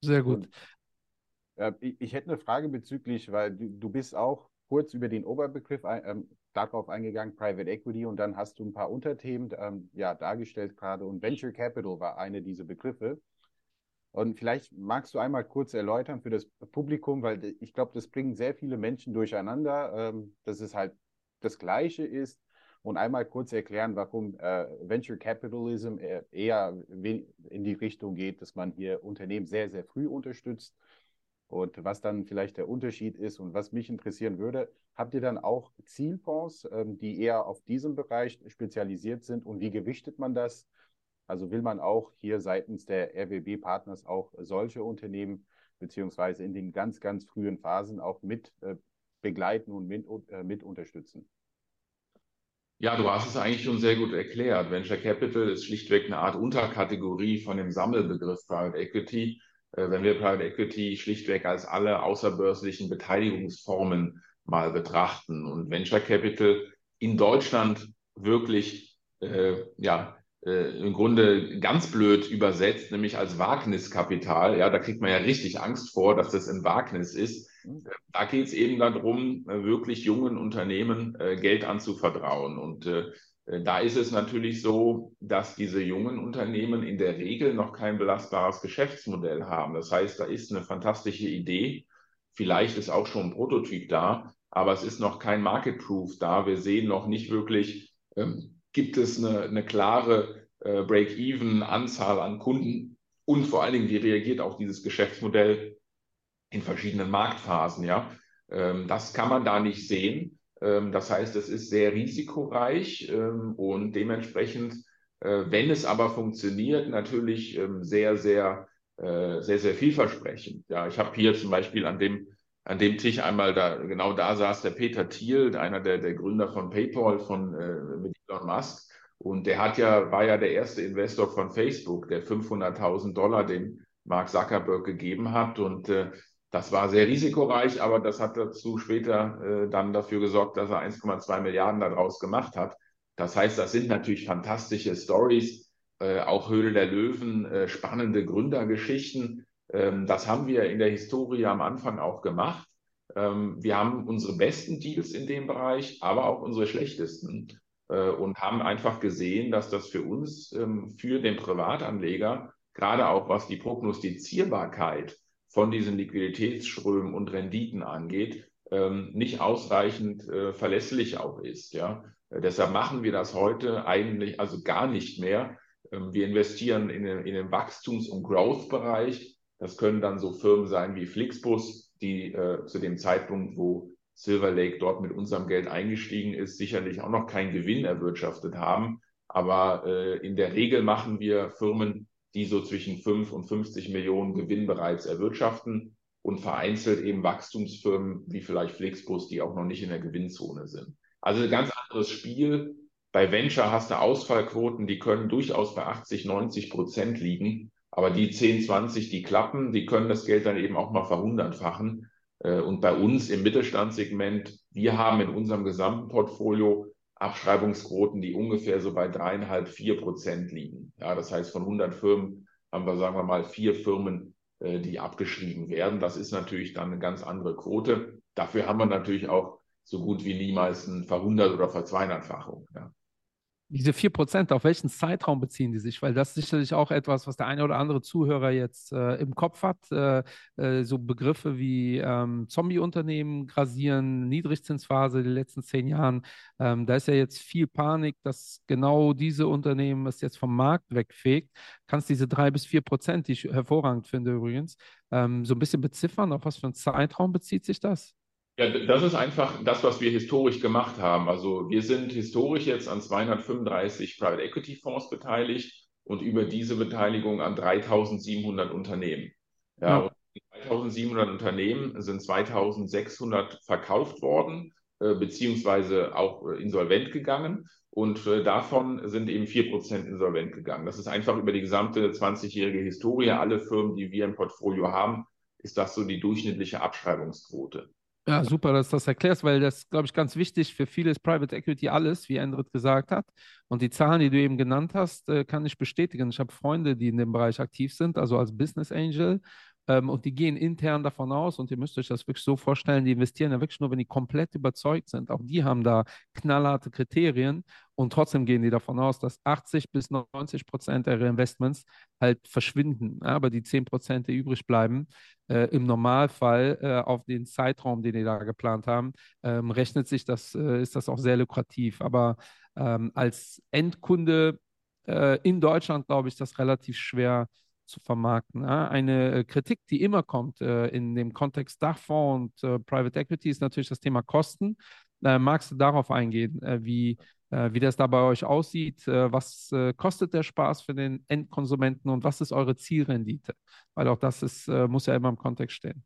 Sehr gut. Äh, ich, ich, hätte eine Frage bezüglich, weil du, du bist auch kurz über den Oberbegriff ähm, darauf eingegangen, Private Equity, und dann hast du ein paar Unterthemen ähm, ja, dargestellt gerade. Und Venture Capital war eine dieser Begriffe. Und vielleicht magst du einmal kurz erläutern für das Publikum, weil ich glaube, das bringen sehr viele Menschen durcheinander, ähm, dass es halt das Gleiche ist und einmal kurz erklären, warum äh, Venture Capitalism eher in die Richtung geht, dass man hier Unternehmen sehr, sehr früh unterstützt und was dann vielleicht der Unterschied ist und was mich interessieren würde, habt ihr dann auch Zielfonds, ähm, die eher auf diesem Bereich spezialisiert sind und wie gewichtet man das? Also will man auch hier seitens der RWB-Partners auch solche Unternehmen beziehungsweise in den ganz, ganz frühen Phasen auch mit äh, begleiten und mit, äh, mit unterstützen? Ja, du hast es eigentlich schon sehr gut erklärt. Venture Capital ist schlichtweg eine Art Unterkategorie von dem Sammelbegriff Private Equity. Äh, wenn wir Private Equity schlichtweg als alle außerbörslichen Beteiligungsformen mal betrachten und Venture Capital in Deutschland wirklich, äh, ja, äh, im Grunde ganz blöd übersetzt, nämlich als Wagniskapital. Ja, da kriegt man ja richtig Angst vor, dass das ein Wagnis ist. Da geht es eben darum, äh, wirklich jungen Unternehmen Geld anzuvertrauen. Und da ist es natürlich so, dass diese jungen Unternehmen in der Regel noch kein belastbares Geschäftsmodell haben. Das heißt, da ist eine fantastische Idee. Vielleicht ist auch schon ein Prototyp da, aber es ist noch kein Market Proof da. Wir sehen noch nicht wirklich, ähm, gibt es eine, eine klare äh, Break-Even-Anzahl an Kunden und vor allen Dingen, wie reagiert auch dieses Geschäftsmodell in verschiedenen Marktphasen, ja. Ähm, das kann man da nicht sehen. Ähm, das heißt, es ist sehr risikoreich ähm, und dementsprechend, äh, wenn es aber funktioniert, natürlich ähm, sehr, sehr, äh, sehr, sehr vielversprechend. Ja, ich habe hier zum Beispiel an dem an dem Tisch einmal da, genau da saß der Peter Thiel, einer der, der Gründer von PayPal, von äh, mit Elon Musk. Und der hat ja, war ja der erste Investor von Facebook, der 500.000 Dollar dem Mark Zuckerberg gegeben hat. Und äh, das war sehr risikoreich, aber das hat dazu später äh, dann dafür gesorgt, dass er 1,2 Milliarden daraus gemacht hat. Das heißt, das sind natürlich fantastische Stories, äh, auch Höhle der Löwen, äh, spannende Gründergeschichten. Ähm, das haben wir in der Historie am Anfang auch gemacht. Ähm, wir haben unsere besten Deals in dem Bereich, aber auch unsere schlechtesten äh, und haben einfach gesehen, dass das für uns, ähm, für den Privatanleger, gerade auch was die Prognostizierbarkeit von diesen Liquiditätsströmen und Renditen angeht, ähm, nicht ausreichend äh, verlässlich auch ist. Ja? Äh, deshalb machen wir das heute eigentlich also gar nicht mehr. Ähm, wir investieren in den, in den Wachstums- und Growth-Bereich. Das können dann so Firmen sein wie Flixbus, die äh, zu dem Zeitpunkt, wo Silver Lake dort mit unserem Geld eingestiegen ist, sicherlich auch noch keinen Gewinn erwirtschaftet haben. Aber äh, in der Regel machen wir Firmen, die so zwischen 5 und 50 Millionen Gewinn bereits erwirtschaften und vereinzelt eben Wachstumsfirmen wie vielleicht Flixbus, die auch noch nicht in der Gewinnzone sind. Also ein ganz anderes Spiel. Bei Venture hast du Ausfallquoten, die können durchaus bei 80, 90 Prozent liegen. Aber die 10, 20, die klappen, die können das Geld dann eben auch mal verhundertfachen. Äh, und bei uns im Mittelstandssegment, wir haben in unserem gesamten Portfolio Abschreibungsquoten, die ungefähr so bei dreieinhalb, vier Prozent liegen. Ja, das heißt, von 100 Firmen haben wir, sagen wir mal, vier Firmen, äh, die abgeschrieben werden. Das ist natürlich dann eine ganz andere Quote. Dafür haben wir natürlich auch so gut wie niemals eine Verhundert- oder Verzweieinhalbfachung. Ja. Diese 4%, auf welchen Zeitraum beziehen die sich? Weil das ist sicherlich auch etwas, was der eine oder andere Zuhörer jetzt äh, im Kopf hat. Äh, äh, so Begriffe wie ähm, Zombie-Unternehmen grasieren, Niedrigzinsphase in den letzten zehn Jahren. Ähm, da ist ja jetzt viel Panik, dass genau diese Unternehmen es jetzt vom Markt wegfegt. Kannst diese drei bis vier Prozent, die ich hervorragend finde übrigens, ähm, so ein bisschen beziffern? Auf was für einen Zeitraum bezieht sich das? Ja, das ist einfach das, was wir historisch gemacht haben. Also wir sind historisch jetzt an 235 Private Equity Fonds beteiligt und über diese Beteiligung an 3700 Unternehmen. Ja, ja. 3700 Unternehmen sind 2600 verkauft worden, äh, beziehungsweise auch äh, insolvent gegangen. Und äh, davon sind eben 4% insolvent gegangen. Das ist einfach über die gesamte 20-jährige Historie. Alle Firmen, die wir im Portfolio haben, ist das so die durchschnittliche Abschreibungsquote. Ja, super, dass du das erklärst, weil das, glaube ich, ganz wichtig für viele ist Private Equity alles, wie Endrit gesagt hat. Und die Zahlen, die du eben genannt hast, äh, kann ich bestätigen. Ich habe Freunde, die in dem Bereich aktiv sind, also als Business Angel. Ähm, und die gehen intern davon aus, und ihr müsst euch das wirklich so vorstellen, die investieren ja wirklich nur, wenn die komplett überzeugt sind. Auch die haben da knallharte Kriterien. Und trotzdem gehen die davon aus, dass 80 bis 90 Prozent ihrer Investments halt verschwinden. Aber die 10 Prozent, die übrig bleiben, äh, im Normalfall äh, auf den Zeitraum, den die da geplant haben, ähm, rechnet sich das, äh, ist das auch sehr lukrativ. Aber ähm, als Endkunde äh, in Deutschland, glaube ich, das relativ schwer zu vermarkten. Eine äh, Kritik, die immer kommt äh, in dem Kontext Dachfonds und Private Equity, ist natürlich das Thema Kosten. magst du darauf eingehen, wie äh, wie das da bei euch aussieht. Äh, was äh, kostet der Spaß für den Endkonsumenten und was ist eure Zielrendite? Weil auch das ist, muss ja immer im Kontext stehen.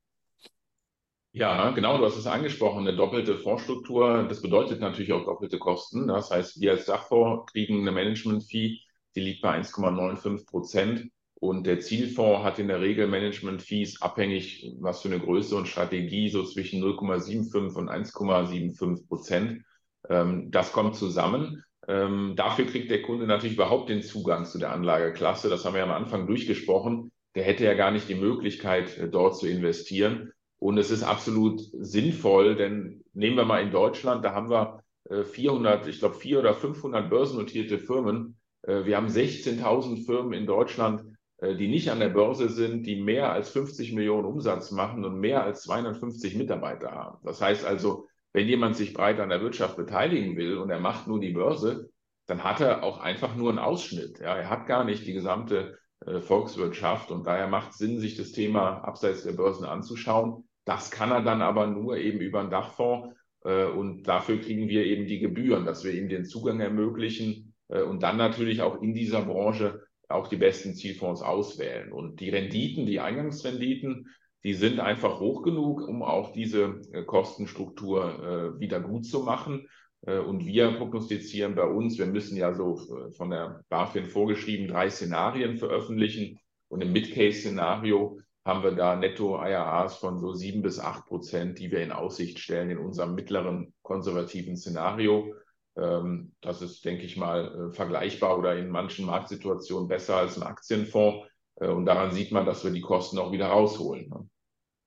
Ja, genau, du hast es angesprochen, eine doppelte Fondsstruktur, das bedeutet natürlich auch doppelte Kosten. Das heißt, wir als Dachfonds kriegen eine Management-Fee, die liegt bei 1,95 Prozent. Und der Zielfonds hat in der Regel Management-Fees abhängig, was für eine Größe und Strategie, so zwischen 0,75 und 1,75 Prozent. Ähm, das kommt zusammen. Ähm, dafür kriegt der Kunde natürlich überhaupt den Zugang zu der Anlageklasse. Das haben wir am Anfang durchgesprochen. Der hätte ja gar nicht die Möglichkeit, äh, dort zu investieren. Und es ist absolut sinnvoll, denn nehmen wir mal in Deutschland, da haben wir 400, äh, ich glaube 400 oder 500 börsennotierte Firmen. Äh, wir haben 16.000 Firmen in Deutschland, die nicht an der Börse sind, die mehr als 50 Millionen Umsatz machen und mehr als 250 Mitarbeiter haben. Das heißt also, wenn jemand sich breit an der Wirtschaft beteiligen will und er macht nur die Börse, dann hat er auch einfach nur einen Ausschnitt. Ja, er hat gar nicht die gesamte äh, Volkswirtschaft und daher macht es Sinn, sich das Thema abseits der Börsen anzuschauen. Das kann er dann aber nur eben über einen Dachfonds äh, und dafür kriegen wir eben die Gebühren, dass wir ihm den Zugang ermöglichen äh, und dann natürlich auch in dieser Branche auch die besten Zielfonds auswählen. Und die Renditen, die Eingangsrenditen, die sind einfach hoch genug, um auch diese äh, Kostenstruktur äh, wieder gut zu machen. Äh, und wir prognostizieren bei uns, wir müssen ja so von der BaFin vorgeschrieben drei Szenarien veröffentlichen. Und im Mid-Case-Szenario haben wir da Netto-IRAs von so sieben bis acht Prozent, die wir in Aussicht stellen in unserem mittleren konservativen Szenario. Ähm, das ist, denke ich mal, vergleichbar oder in manchen Marktsituationen besser als ein Aktienfonds. Äh, und daran sieht man, dass wir die Kosten auch wieder rausholen. Ne?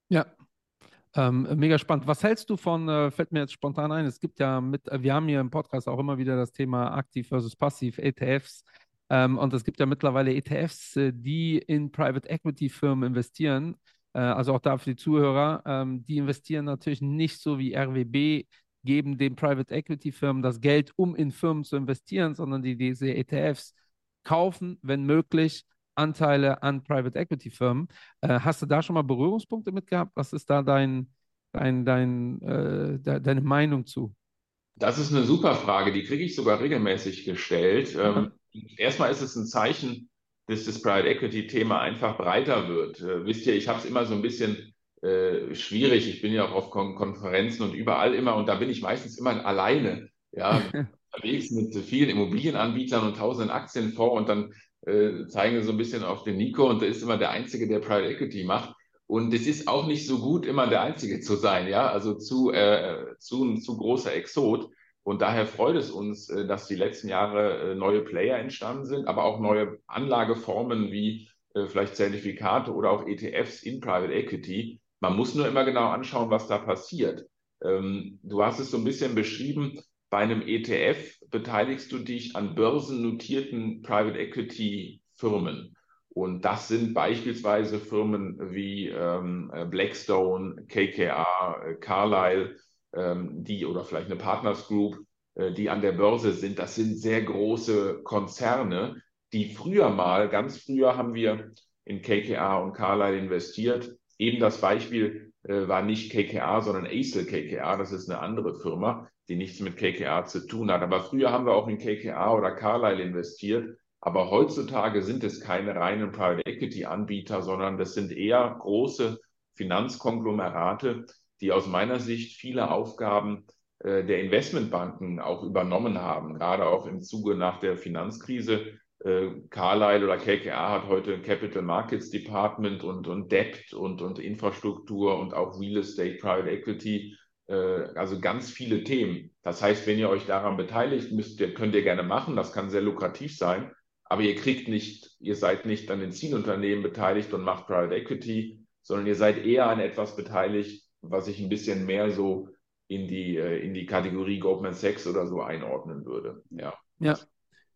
Ja, ähm, mega spannend. Was hältst du von, äh, fällt mir jetzt spontan ein, es gibt ja mit, äh, wir haben hier im Podcast auch immer wieder das Thema aktiv versus passiv, ETFs. Ähm, und es gibt ja mittlerweile ETFs, äh, die in Private Equity Firmen investieren. Äh, also auch da für die Zuhörer, ähm, die investieren natürlich nicht so wie RWB, geben den Private Equity Firmen das Geld, um in Firmen zu investieren, sondern die diese ETFs kaufen, wenn möglich, Anteile an Private Equity Firmen. Äh, hast du da schon mal Berührungspunkte mit gehabt? Was ist da dein, dein, dein, äh, de, deine Meinung zu? Das ist eine super Frage, die kriege ich sogar regelmäßig gestellt. Ähm, erstmal ist es ein Zeichen, dass das Private Equity-Thema einfach breiter wird. Äh, wisst ihr, ich habe es immer so ein bisschen äh, schwierig. Ich bin ja auch auf Kon Konferenzen und überall immer und da bin ich meistens immer alleine. Ja, (laughs) unterwegs mit vielen Immobilienanbietern und tausenden Aktienfonds und dann äh, zeigen wir so ein bisschen auf den Nico und der ist immer der Einzige, der Private Equity macht. Und es ist auch nicht so gut, immer der Einzige zu sein, ja, also zu, äh, zu ein zu großer Exot. Und daher freut es uns, äh, dass die letzten Jahre äh, neue Player entstanden sind, aber auch neue Anlageformen wie äh, vielleicht Zertifikate oder auch ETFs in Private Equity. Man muss nur immer genau anschauen, was da passiert. Ähm, du hast es so ein bisschen beschrieben, bei einem ETF beteiligst du dich an börsennotierten Private Equity Firmen. Und das sind beispielsweise Firmen wie ähm, Blackstone, KKR, Carlyle, ähm, die oder vielleicht eine Partners Group, äh, die an der Börse sind. Das sind sehr große Konzerne, die früher mal, ganz früher haben wir in KKR und Carlyle investiert. Eben das Beispiel äh, war nicht KKR, sondern Acel KKR. Das ist eine andere Firma die nichts mit KKR zu tun hat. Aber früher haben wir auch in KKR oder Carlyle investiert. Aber heutzutage sind es keine reinen Private Equity Anbieter, sondern das sind eher große Finanzkonglomerate, die aus meiner Sicht viele Aufgaben äh, der Investmentbanken auch übernommen haben, gerade auch im Zuge nach der Finanzkrise. Äh, Carlyle oder KKR hat heute ein Capital Markets Department und, und Debt und, und Infrastruktur und auch Real Estate Private Equity äh, also ganz viele Themen. Das heißt, wenn ihr euch daran beteiligt, müsst ihr, könnt ihr gerne machen. Das kann sehr lukrativ sein. Aber ihr kriegt nicht, ihr seid nicht an den Zielunternehmen beteiligt und macht Private Equity, sondern ihr seid eher an etwas beteiligt, was ich ein bisschen mehr so in die, äh, in die Kategorie Goldman Sachs oder so einordnen würde. Ja. Ja.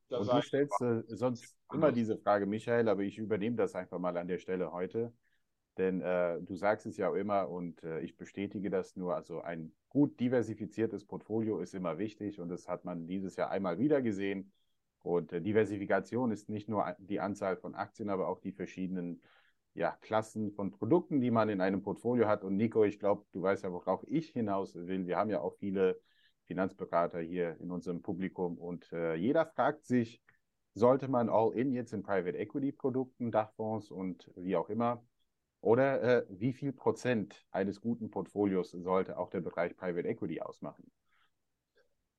Und du stellst äh, sonst immer diese Frage, Michael, aber ich übernehme das einfach mal an der Stelle heute. Denn äh, du sagst es ja auch immer und äh, ich bestätige das nur. Also ein gut diversifiziertes Portfolio ist immer wichtig und das hat man dieses Jahr einmal wieder gesehen. Und äh, Diversifikation ist nicht nur die Anzahl von Aktien, aber auch die verschiedenen ja, Klassen von Produkten, die man in einem Portfolio hat. Und Nico, ich glaube, du weißt ja, worauf ich hinaus will. Wir haben ja auch viele Finanzberater hier in unserem Publikum und äh, jeder fragt sich, sollte man All-In jetzt in Private Equity Produkten, Dachfonds und wie auch immer oder äh, wie viel Prozent eines guten Portfolios sollte auch der Bereich Private Equity ausmachen?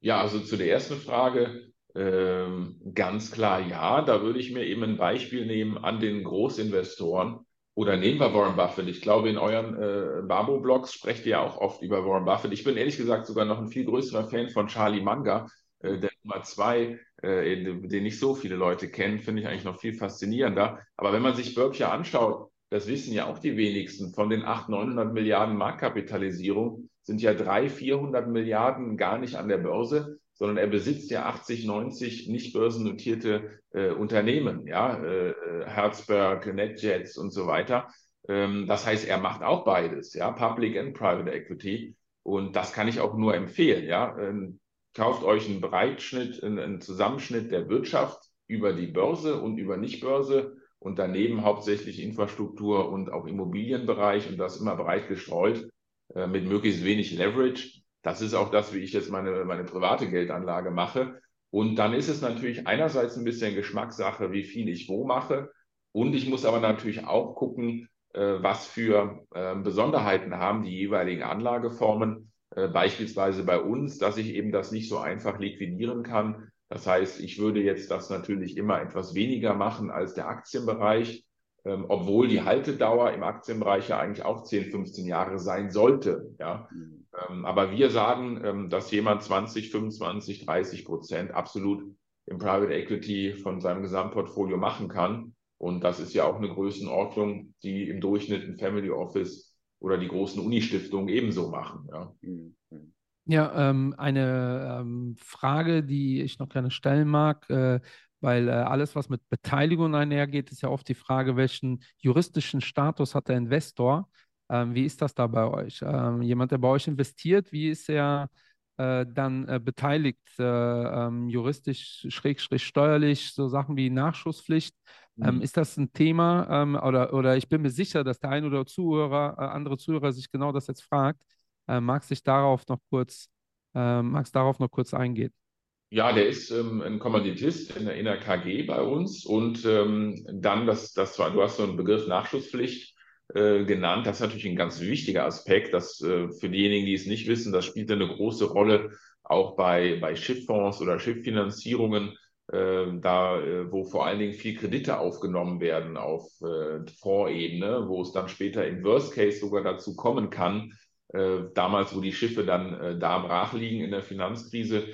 Ja, also zu der ersten Frage ähm, ganz klar ja. Da würde ich mir eben ein Beispiel nehmen an den Großinvestoren. Oder nehmen wir Warren Buffett. Ich glaube, in euren äh, Babo-Blogs sprecht ihr ja auch oft über Warren Buffett. Ich bin ehrlich gesagt sogar noch ein viel größerer Fan von Charlie Manga, äh, der Nummer zwei, äh, den nicht so viele Leute kennen, finde ich eigentlich noch viel faszinierender. Aber wenn man sich Berkshire anschaut, das wissen ja auch die wenigsten, von den 800, 900 Milliarden Marktkapitalisierung sind ja 300, 400 Milliarden gar nicht an der Börse, sondern er besitzt ja 80, 90 nicht börsennotierte äh, Unternehmen, ja, äh, Herzberg, NetJets und so weiter. Ähm, das heißt, er macht auch beides, ja, Public and Private Equity. Und das kann ich auch nur empfehlen, ja. Ähm, kauft euch einen Breitschnitt, einen, einen Zusammenschnitt der Wirtschaft über die Börse und über Nicht-Börse und daneben hauptsächlich Infrastruktur und auch Immobilienbereich und das immer breit gestreut äh, mit möglichst wenig Leverage. Das ist auch das, wie ich jetzt meine, meine private Geldanlage mache. Und dann ist es natürlich einerseits ein bisschen Geschmackssache, wie viel ich wo mache. Und ich muss aber natürlich auch gucken, äh, was für äh, Besonderheiten haben die jeweiligen Anlageformen. Äh, beispielsweise bei uns, dass ich eben das nicht so einfach liquidieren kann, das heißt, ich würde jetzt das natürlich immer etwas weniger machen als der Aktienbereich, ähm, obwohl die Haltedauer im Aktienbereich ja eigentlich auch 10, 15 Jahre sein sollte. Ja? Ähm, aber wir sagen, ähm, dass jemand 20, 25, 30 Prozent absolut im Private Equity von seinem Gesamtportfolio machen kann. Und das ist ja auch eine Größenordnung, die im Durchschnitt ein Family Office oder die großen Unistiftungen ebenso machen. Ja. Mhm. Ja, ähm, eine ähm, Frage, die ich noch gerne stellen mag, äh, weil äh, alles, was mit Beteiligung einhergeht, ist ja oft die Frage, welchen juristischen Status hat der Investor? Ähm, wie ist das da bei euch? Ähm, jemand, der bei euch investiert, wie ist er äh, dann äh, beteiligt, äh, ähm, juristisch, schrägstrich steuerlich, so Sachen wie Nachschusspflicht? Ähm, mhm. ist das ein Thema? oder, oder ich bin mir sicher, dass der ein oder Zuhörer, äh, andere Zuhörer sich genau das jetzt fragt magst dich darauf noch kurz, magst darauf noch kurz eingehen? Ja, der ist ähm, ein Kommanditist in der, in der KG bei uns und ähm, dann, das, das du hast so einen Begriff Nachschusspflicht äh, genannt, das ist natürlich ein ganz wichtiger Aspekt, dass äh, für diejenigen, die es nicht wissen, das spielt eine große Rolle auch bei, bei Schifffonds oder Schifffinanzierungen, äh, da, äh, wo vor allen Dingen viel Kredite aufgenommen werden auf äh, Fondsebene, wo es dann später im Worst Case sogar dazu kommen kann, äh, damals, wo die Schiffe dann da brach liegen in der Finanzkrise,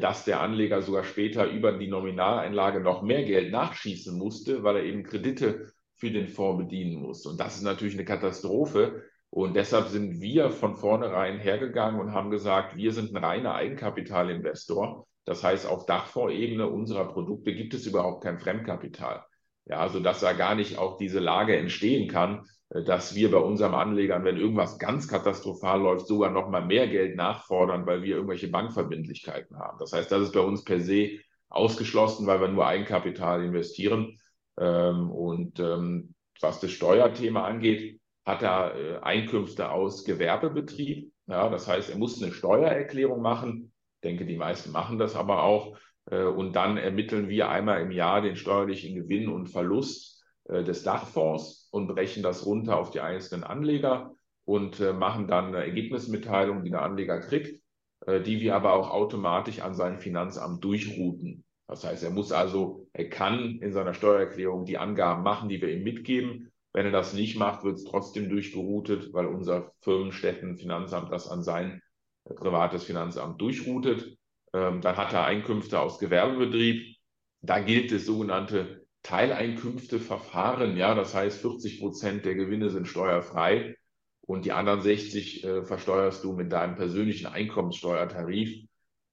dass der Anleger sogar später über die Nominaleinlage noch mehr Geld nachschießen musste, weil er eben Kredite für den Fonds bedienen muss. Und das ist natürlich eine Katastrophe. Und deshalb sind wir von vornherein hergegangen und haben gesagt, wir sind ein reiner Eigenkapitalinvestor. Das heißt, auf Dachfondsebene unserer Produkte gibt es überhaupt kein Fremdkapital. Ja, sodass da gar nicht auch diese Lage entstehen kann, äh, dass wir bei unseren Anlegern, wenn irgendwas ganz katastrophal läuft, sogar noch mal mehr Geld nachfordern, weil wir irgendwelche Bankverbindlichkeiten haben. Das heißt, das ist bei uns per se ausgeschlossen, weil wir nur Eigenkapital investieren. Ähm, und ähm, was das Steuerthema angeht, hat er äh, Einkünfte aus Gewerbebetrieb. Ja, das heißt, er muss eine Steuererklärung machen. Ich denke, die meisten machen das aber auch. Äh, und dann ermitteln wir einmal im Jahr den steuerlichen Gewinn und Verlust äh, des Dachfonds und brechen das runter auf die einzelnen Anleger und äh, machen dann eine Ergebnismitteilung, die der Anleger kriegt, äh, die wir aber auch automatisch an sein Finanzamt durchrouten. Das heißt, er muss also, er kann in seiner Steuererklärung die Angaben machen, die wir ihm mitgeben. Wenn er das nicht macht, wird es trotzdem durchgeroutet, weil unser Firmenstätten-Finanzamt das an sein privates Finanzamt durchroutet. Ähm, dann hat er Einkünfte aus Gewerbebetrieb. Da gilt das sogenannte Teileinkünfteverfahren, ja, das heißt 40 Prozent der Gewinne sind steuerfrei und die anderen 60 äh, versteuerst du mit deinem persönlichen Einkommenssteuertarif.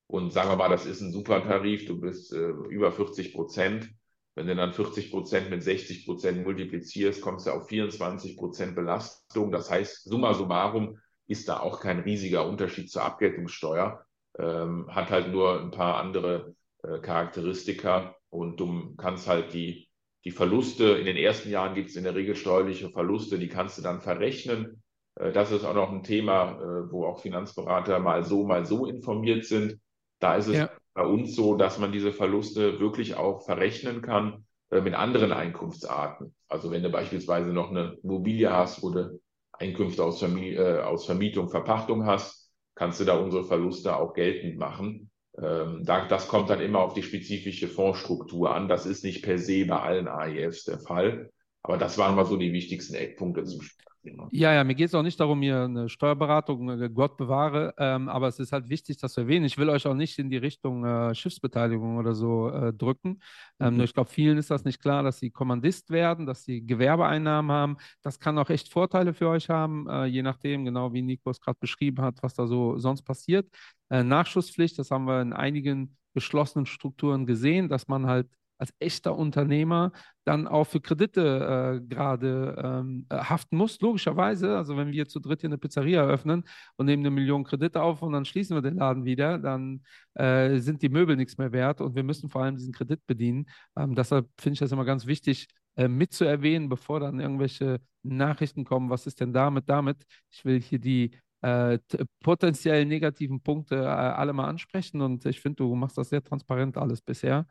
Und sagen wir mal, das ist ein super Tarif, du bist äh, über 40 Prozent. Wenn du dann 40 Prozent mit 60 Prozent multiplizierst, kommst du auf 24 Prozent Belastung. Das heißt, summa summarum ist da auch kein riesiger Unterschied zur Abgeltungssteuer, ähm, hat halt nur ein paar andere äh, Charakteristika und du kannst halt die, die Verluste, in den ersten Jahren gibt es in der Regel steuerliche Verluste, die kannst du dann verrechnen. Äh, das ist auch noch ein Thema, äh, wo auch Finanzberater mal so, mal so informiert sind. Da ist es ja. bei uns so, dass man diese Verluste wirklich auch verrechnen kann äh, mit anderen Einkunftsarten. Also wenn du beispielsweise noch eine Immobilie hast, wo du Einkünfte aus, Vermi aus Vermietung, Verpachtung hast, kannst du da unsere Verluste auch geltend machen. Ähm, das kommt dann immer auf die spezifische Fondsstruktur an. Das ist nicht per se bei allen AIFs der Fall. Aber das waren mal so die wichtigsten Eckpunkte zum Spiel. Ja, ja, mir geht es auch nicht darum, hier eine Steuerberatung, äh, Gott bewahre, ähm, aber es ist halt wichtig, dass wir erwähnen. Ich will euch auch nicht in die Richtung äh, Schiffsbeteiligung oder so äh, drücken. Ähm, mhm. Nur ich glaube, vielen ist das nicht klar, dass sie Kommandist werden, dass sie Gewerbeeinnahmen haben. Das kann auch echt Vorteile für euch haben, äh, je nachdem, genau wie Nico es gerade beschrieben hat, was da so sonst passiert. Äh, Nachschusspflicht, das haben wir in einigen geschlossenen Strukturen gesehen, dass man halt als echter Unternehmer dann auch für Kredite äh, gerade ähm, äh, haften muss, logischerweise. Also wenn wir zu dritt hier eine Pizzeria eröffnen und nehmen eine Million Kredite auf und dann schließen wir den Laden wieder, dann äh, sind die Möbel nichts mehr wert und wir müssen vor allem diesen Kredit bedienen. Ähm, deshalb finde ich das immer ganz wichtig, äh, mitzuerwähnen, bevor dann irgendwelche Nachrichten kommen, was ist denn damit, damit. Ich will hier die äh, potenziell negativen Punkte äh, alle mal ansprechen und ich finde, du machst das sehr transparent alles bisher.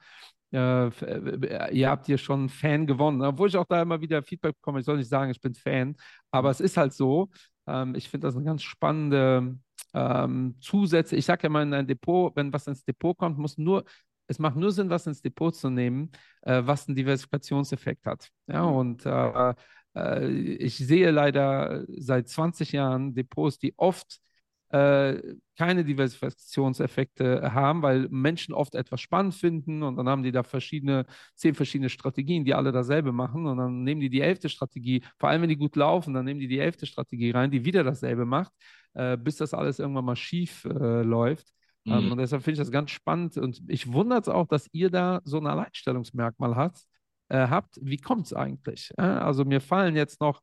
Äh, äh, ihr habt hier schon Fan gewonnen, obwohl ich auch da immer wieder Feedback bekomme. Ich soll nicht sagen, ich bin Fan, aber es ist halt so. Ähm, ich finde das eine ganz spannende ähm, Zusätze. Ich sage ja mal in ein Depot, wenn was ins Depot kommt, muss nur es macht nur Sinn, was ins Depot zu nehmen, äh, was einen Diversifikationseffekt hat. Ja, mhm. und äh, äh, ich sehe leider seit 20 Jahren Depots, die oft äh, keine Diversifikationseffekte haben, weil Menschen oft etwas spannend finden und dann haben die da verschiedene, zehn verschiedene Strategien, die alle dasselbe machen und dann nehmen die die elfte Strategie, vor allem wenn die gut laufen, dann nehmen die die elfte Strategie rein, die wieder dasselbe macht, äh, bis das alles irgendwann mal schief äh, läuft. Ähm, mhm. Und deshalb finde ich das ganz spannend und ich wundere es auch, dass ihr da so ein Alleinstellungsmerkmal habt. Äh, habt. Wie kommt es eigentlich? also mir fallen jetzt noch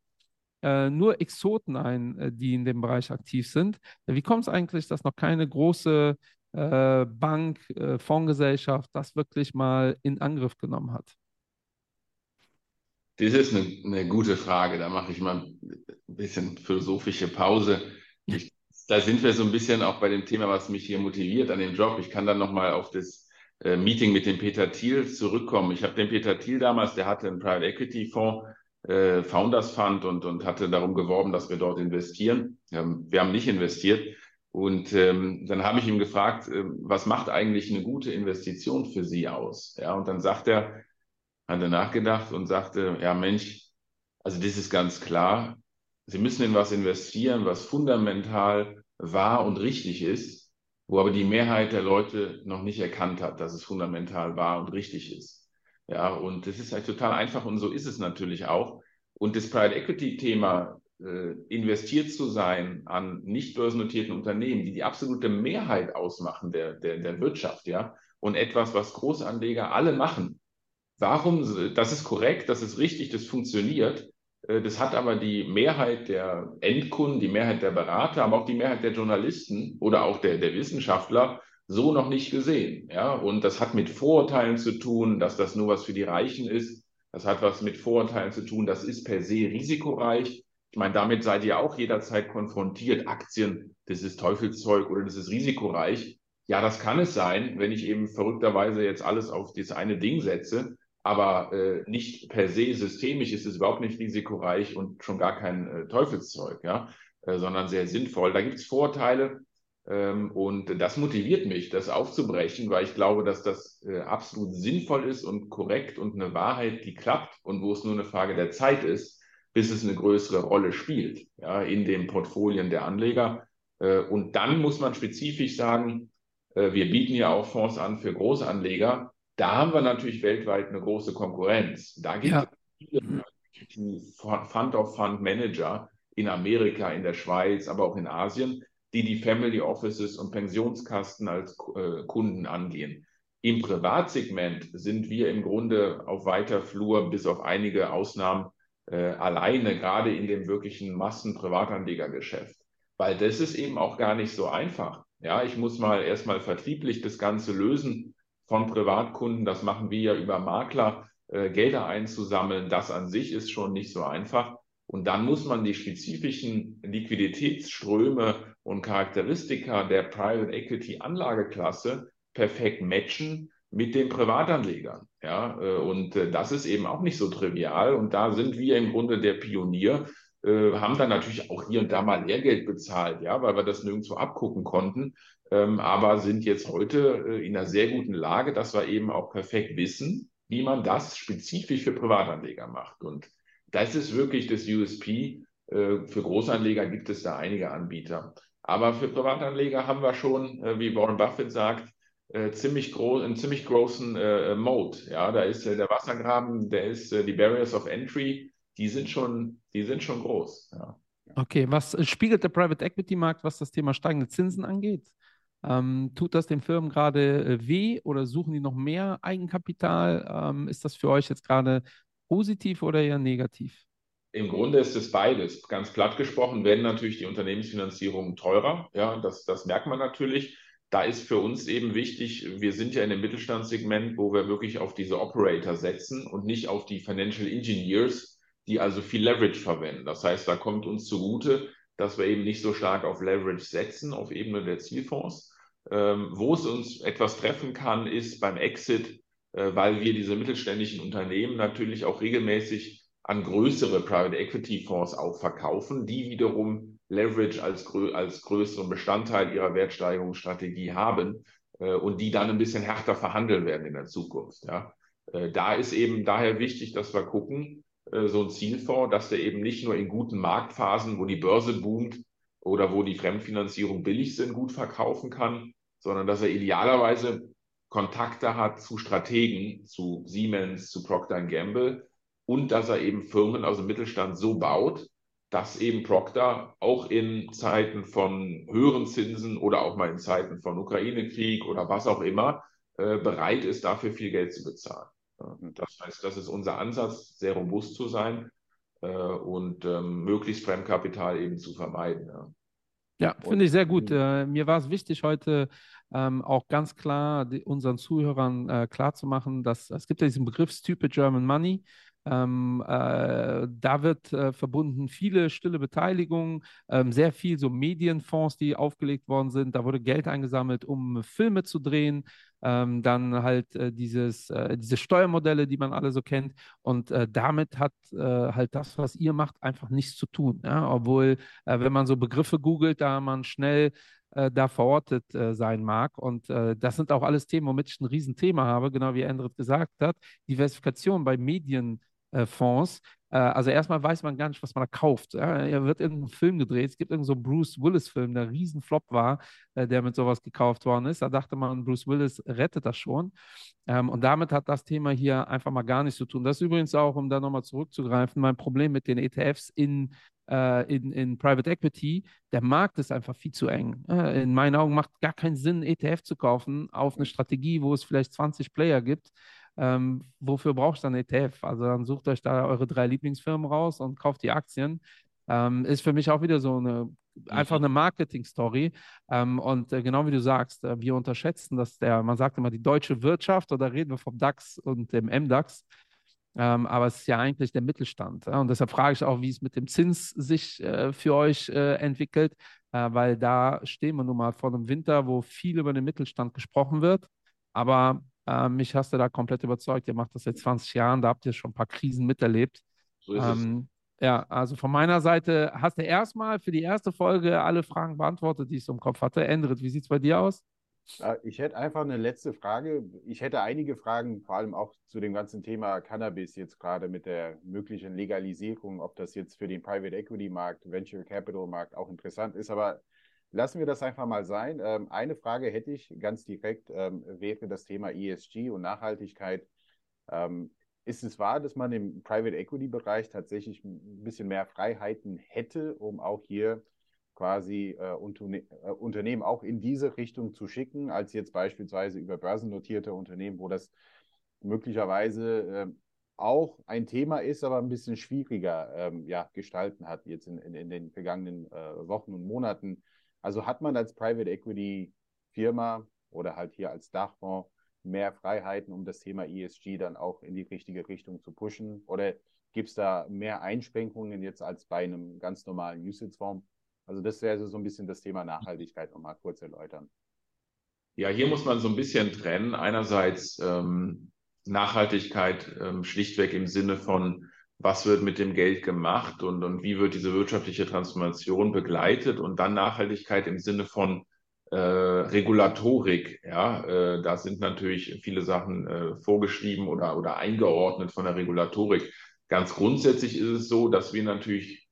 äh, nur Exoten ein, äh, die in dem Bereich aktiv sind. Wie kommt es eigentlich, dass noch keine große äh, Bank, äh, Fondsgesellschaft das wirklich mal in Angriff genommen hat? Das ist eine, eine gute Frage. Da mache ich mal ein bisschen philosophische Pause. Ich, da sind wir so ein bisschen auch bei dem Thema, was mich hier motiviert an dem Job. Ich kann dann nochmal auf das äh, Meeting mit dem Peter Thiel zurückkommen. Ich habe den Peter Thiel damals, der hatte einen Private Equity Fonds, äh, Founders Fund und, und hatte darum geworben, dass wir dort investieren. Ähm, wir haben nicht investiert. Und ähm, dann habe ich ihm gefragt, äh, was macht eigentlich eine gute Investition für Sie aus? Ja, und dann sagt er, hat er nachgedacht und sagte, ja Mensch, also das ist ganz klar, Sie müssen in was investieren, was fundamental wahr und richtig ist, wo aber die Mehrheit der Leute noch nicht erkannt hat, dass es fundamental wahr und richtig ist. Ja, und das ist halt total einfach und so ist es natürlich auch. Und das Private Equity Thema, äh, investiert zu sein an nicht börsennotierten Unternehmen, die die absolute Mehrheit ausmachen der, der, der Wirtschaft, ja, und etwas, was Großanleger alle machen. Warum, das ist korrekt, das ist richtig, das funktioniert. Äh, das hat aber die Mehrheit der Endkunden, die Mehrheit der Berater, aber auch die Mehrheit der Journalisten oder auch der, der Wissenschaftler so noch nicht gesehen. Ja? Und das hat mit Vorurteilen zu tun, dass das nur was für die Reichen ist. Das hat was mit Vorurteilen zu tun, das ist per se risikoreich. Ich meine, damit seid ihr auch jederzeit konfrontiert. Aktien, das ist Teufelszeug oder das ist risikoreich. Ja, das kann es sein, wenn ich eben verrückterweise jetzt alles auf das eine Ding setze, aber äh, nicht per se systemisch ist es überhaupt nicht risikoreich und schon gar kein äh, Teufelszeug, ja, äh, sondern sehr sinnvoll. Da gibt es Vorteile, und das motiviert mich, das aufzubrechen, weil ich glaube, dass das äh, absolut sinnvoll ist und korrekt und eine Wahrheit, die klappt und wo es nur eine Frage der Zeit ist, bis es eine größere Rolle spielt, ja, in den Portfolien der Anleger. Äh, und dann muss man spezifisch sagen, äh, wir bieten ja auch Fonds an für Großanleger. Da haben wir natürlich weltweit eine große Konkurrenz. Da gibt ja. es viele Fund-of-Fund-Manager in Amerika, in der Schweiz, aber auch in Asien, die die Family Offices und Pensionskasten als äh, Kunden angehen. Im Privatsegment sind wir im Grunde auf weiter Flur, bis auf einige Ausnahmen, äh, alleine, gerade in dem wirklichen Massen-Privatanlegergeschäft. Weil das ist eben auch gar nicht so einfach. Ja, ich muss mal erstmal vertrieblich das Ganze lösen von Privatkunden. Das machen wir ja über Makler, äh, Gelder einzusammeln. Das an sich ist schon nicht so einfach. Und dann muss man die spezifischen Liquiditätsströme und Charakteristika der Private Equity Anlageklasse perfekt matchen mit den Privatanlegern. Ja, äh, und äh, das ist eben auch nicht so trivial. Und da sind wir im Grunde der Pionier, äh, haben dann natürlich auch hier und da mal Lehrgeld bezahlt, ja, weil wir das nirgendwo abgucken konnten. Ähm, aber sind jetzt heute in einer sehr guten Lage, dass wir eben auch perfekt wissen, wie man das spezifisch für Privatanleger macht. Und das ist wirklich das USP. Äh, für Großanleger gibt es da einige Anbieter. Aber für Privatanleger haben wir schon, äh, wie Warren Buffett sagt, äh, ziemlich groß, einen ziemlich großen äh, Mode. Ja, da ist der Wassergraben, der ist die Barriers of Entry, die sind schon, die sind schon groß. Ja. Okay, was spiegelt der Private Equity Markt, was das Thema steigende Zinsen angeht? Ähm, tut das den Firmen gerade weh oder suchen die noch mehr Eigenkapital? Ähm, ist das für euch jetzt gerade Positiv oder eher negativ? Im Grunde ist es beides. Ganz platt gesprochen werden natürlich die Unternehmensfinanzierungen teurer. Ja, das, das merkt man natürlich. Da ist für uns eben wichtig, wir sind ja in dem Mittelstandssegment, wo wir wirklich auf diese Operator setzen und nicht auf die Financial Engineers, die also viel Leverage verwenden. Das heißt, da kommt uns zugute, dass wir eben nicht so stark auf Leverage setzen, auf Ebene der Zielfonds. Ähm, wo es uns etwas treffen kann, ist beim Exit weil wir diese mittelständischen Unternehmen natürlich auch regelmäßig an größere Private Equity Fonds auch verkaufen, die wiederum Leverage als, grö als größeren Bestandteil ihrer Wertsteigerungsstrategie haben äh, und die dann ein bisschen härter verhandeln werden in der Zukunft. Ja. Äh, da ist eben daher wichtig, dass wir gucken, äh, so ein Zielfonds, dass der eben nicht nur in guten Marktphasen, wo die Börse boomt oder wo die Fremdfinanzierung billig sind, gut verkaufen kann, sondern dass er idealerweise Kontakte hat zu Strategen, zu Siemens, zu Procter Gamble und dass er eben Firmen aus dem Mittelstand so baut, dass eben Procter auch in Zeiten von höheren Zinsen oder auch mal in Zeiten von Ukraine-Krieg oder was auch immer äh, bereit ist, dafür viel Geld zu bezahlen. Das heißt, das ist unser Ansatz, sehr robust zu sein äh, und ähm, möglichst Fremdkapital eben zu vermeiden. Ja. Ja, finde ich sehr gut. Äh, mir war es wichtig, heute ähm, auch ganz klar die, unseren Zuhörern äh, klarzumachen, dass es gibt ja diesen Begriff Stupid German Money. Ähm, äh, da wird äh, verbunden viele stille Beteiligungen, ähm, sehr viel so Medienfonds, die aufgelegt worden sind. Da wurde Geld eingesammelt, um Filme zu drehen. Ähm, dann halt äh, dieses, äh, diese Steuermodelle, die man alle so kennt. Und äh, damit hat äh, halt das, was ihr macht, einfach nichts zu tun. Ja? Obwohl, wenn man so Begriffe googelt, da man schnell da verortet sein mag. Und das sind auch alles Themen, womit ich ein Riesenthema habe, genau wie Endrit gesagt hat. Diversifikation bei Medien Fonds. Äh, also erstmal weiß man gar nicht, was man da kauft. Er wird irgendein Film gedreht. Es gibt irgendeinen so Bruce Willis-Film, der ein Riesenflop war, äh, der mit sowas gekauft worden ist. Da dachte man, Bruce Willis rettet das schon. Ähm, und damit hat das Thema hier einfach mal gar nichts zu tun. Das ist übrigens auch, um da nochmal zurückzugreifen, mein Problem mit den ETFs in in, in Private Equity, der Markt ist einfach viel zu eng. In meinen Augen macht gar keinen Sinn, ETF zu kaufen auf eine Strategie, wo es vielleicht 20 Player gibt ähm, wofür brauchst du dann ETF? Also dann sucht euch da eure drei Lieblingsfirmen raus und kauft die Aktien. Ähm, ist für mich auch wieder so eine einfach eine Marketing-Story. Ähm, und äh, genau wie du sagst, äh, wir unterschätzen, dass der, man sagt immer die deutsche Wirtschaft oder reden wir vom DAX und dem MDAX. Ähm, aber es ist ja eigentlich der Mittelstand. Ja? Und deshalb frage ich auch, wie es mit dem Zins sich äh, für euch äh, entwickelt, äh, weil da stehen wir nun mal vor einem Winter, wo viel über den Mittelstand gesprochen wird. Aber ähm, mich hast du da komplett überzeugt. Ihr macht das seit 20 Jahren, da habt ihr schon ein paar Krisen miterlebt. So ist ähm, es. Ja, also von meiner Seite hast du erstmal für die erste Folge alle Fragen beantwortet, die ich so im Kopf hatte. Endrit, wie sieht es bei dir aus? Äh, ich hätte einfach eine letzte Frage. Ich hätte einige Fragen, vor allem auch zu dem ganzen Thema Cannabis jetzt gerade mit der möglichen Legalisierung, ob das jetzt für den Private Equity Markt, Venture Capital Markt auch interessant ist. Aber Lassen wir das einfach mal sein. Ähm, eine Frage hätte ich ganz direkt, ähm, wäre das Thema ESG und Nachhaltigkeit. Ähm, ist es wahr, dass man im Private Equity Bereich tatsächlich ein bisschen mehr Freiheiten hätte, um auch hier quasi äh, Unterne äh, Unternehmen auch in diese Richtung zu schicken, als jetzt beispielsweise über börsennotierte Unternehmen, wo das möglicherweise äh, auch ein Thema ist, aber ein bisschen schwieriger ähm, ja, gestalten hat jetzt in, in, in den vergangenen äh, Wochen und Monaten. Also hat man als Private Equity Firma oder halt hier als Dachfonds mehr Freiheiten, um das Thema ESG dann auch in die richtige Richtung zu pushen? Oder gibt es da mehr Einschränkungen jetzt als bei einem ganz normalen Usage-Fonds? Also das wäre so ein bisschen das Thema Nachhaltigkeit nochmal kurz erläutern. Ja, hier muss man so ein bisschen trennen. Einerseits ähm, Nachhaltigkeit ähm, schlichtweg im Sinne von was wird mit dem Geld gemacht und, und wie wird diese wirtschaftliche Transformation begleitet und dann Nachhaltigkeit im Sinne von äh, Regulatorik. Ja, äh, da sind natürlich viele Sachen äh, vorgeschrieben oder, oder eingeordnet von der Regulatorik. Ganz grundsätzlich ist es so, dass wir natürlich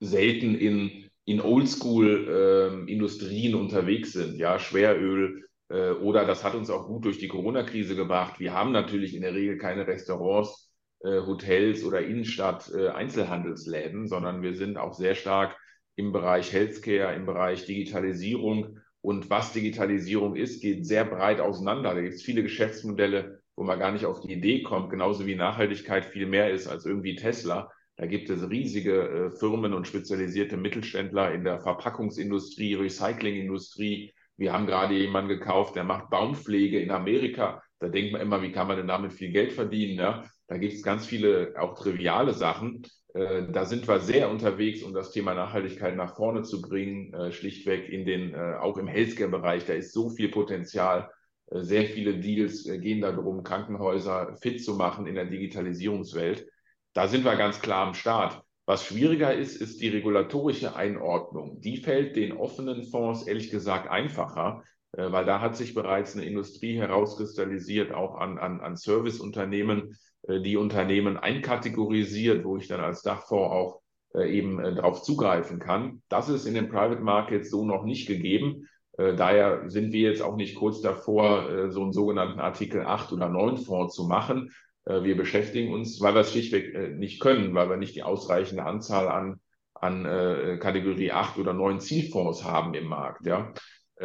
selten in, in Oldschool-Industrien ähm, unterwegs sind. Ja, Schweröl, äh, oder das hat uns auch gut durch die Corona-Krise gebracht. Wir haben natürlich in der Regel keine Restaurants Hotels oder Innenstadt äh, Einzelhandelsläden, sondern wir sind auch sehr stark im Bereich Healthcare, im Bereich Digitalisierung. Und was Digitalisierung ist, geht sehr breit auseinander. Da gibt es viele Geschäftsmodelle, wo man gar nicht auf die Idee kommt, genauso wie Nachhaltigkeit viel mehr ist als irgendwie Tesla. Da gibt es riesige äh, Firmen und spezialisierte Mittelständler in der Verpackungsindustrie, Recyclingindustrie. Wir haben gerade jemanden gekauft, der macht Baumpflege in Amerika. Da denkt man immer, wie kann man denn damit viel Geld verdienen? Ja? Da gibt es ganz viele auch triviale Sachen. Äh, da sind wir sehr unterwegs, um das Thema Nachhaltigkeit nach vorne zu bringen, äh, schlichtweg in den, äh, auch im Healthcare-Bereich. Da ist so viel Potenzial. Sehr viele Deals gehen darum, Krankenhäuser fit zu machen in der Digitalisierungswelt. Da sind wir ganz klar am Start. Was schwieriger ist, ist die regulatorische Einordnung. Die fällt den offenen Fonds ehrlich gesagt einfacher, weil da hat sich bereits eine Industrie herauskristallisiert, auch an, an, an Serviceunternehmen, die Unternehmen einkategorisiert, wo ich dann als Dachfonds auch äh, eben äh, darauf zugreifen kann. Das ist in den Private Markets so noch nicht gegeben. Daher sind wir jetzt auch nicht kurz davor, so einen sogenannten Artikel 8 oder 9 Fonds zu machen. Wir beschäftigen uns, weil wir es schlichtweg nicht können, weil wir nicht die ausreichende Anzahl an, an Kategorie 8 oder 9 Zielfonds haben im Markt. Ja.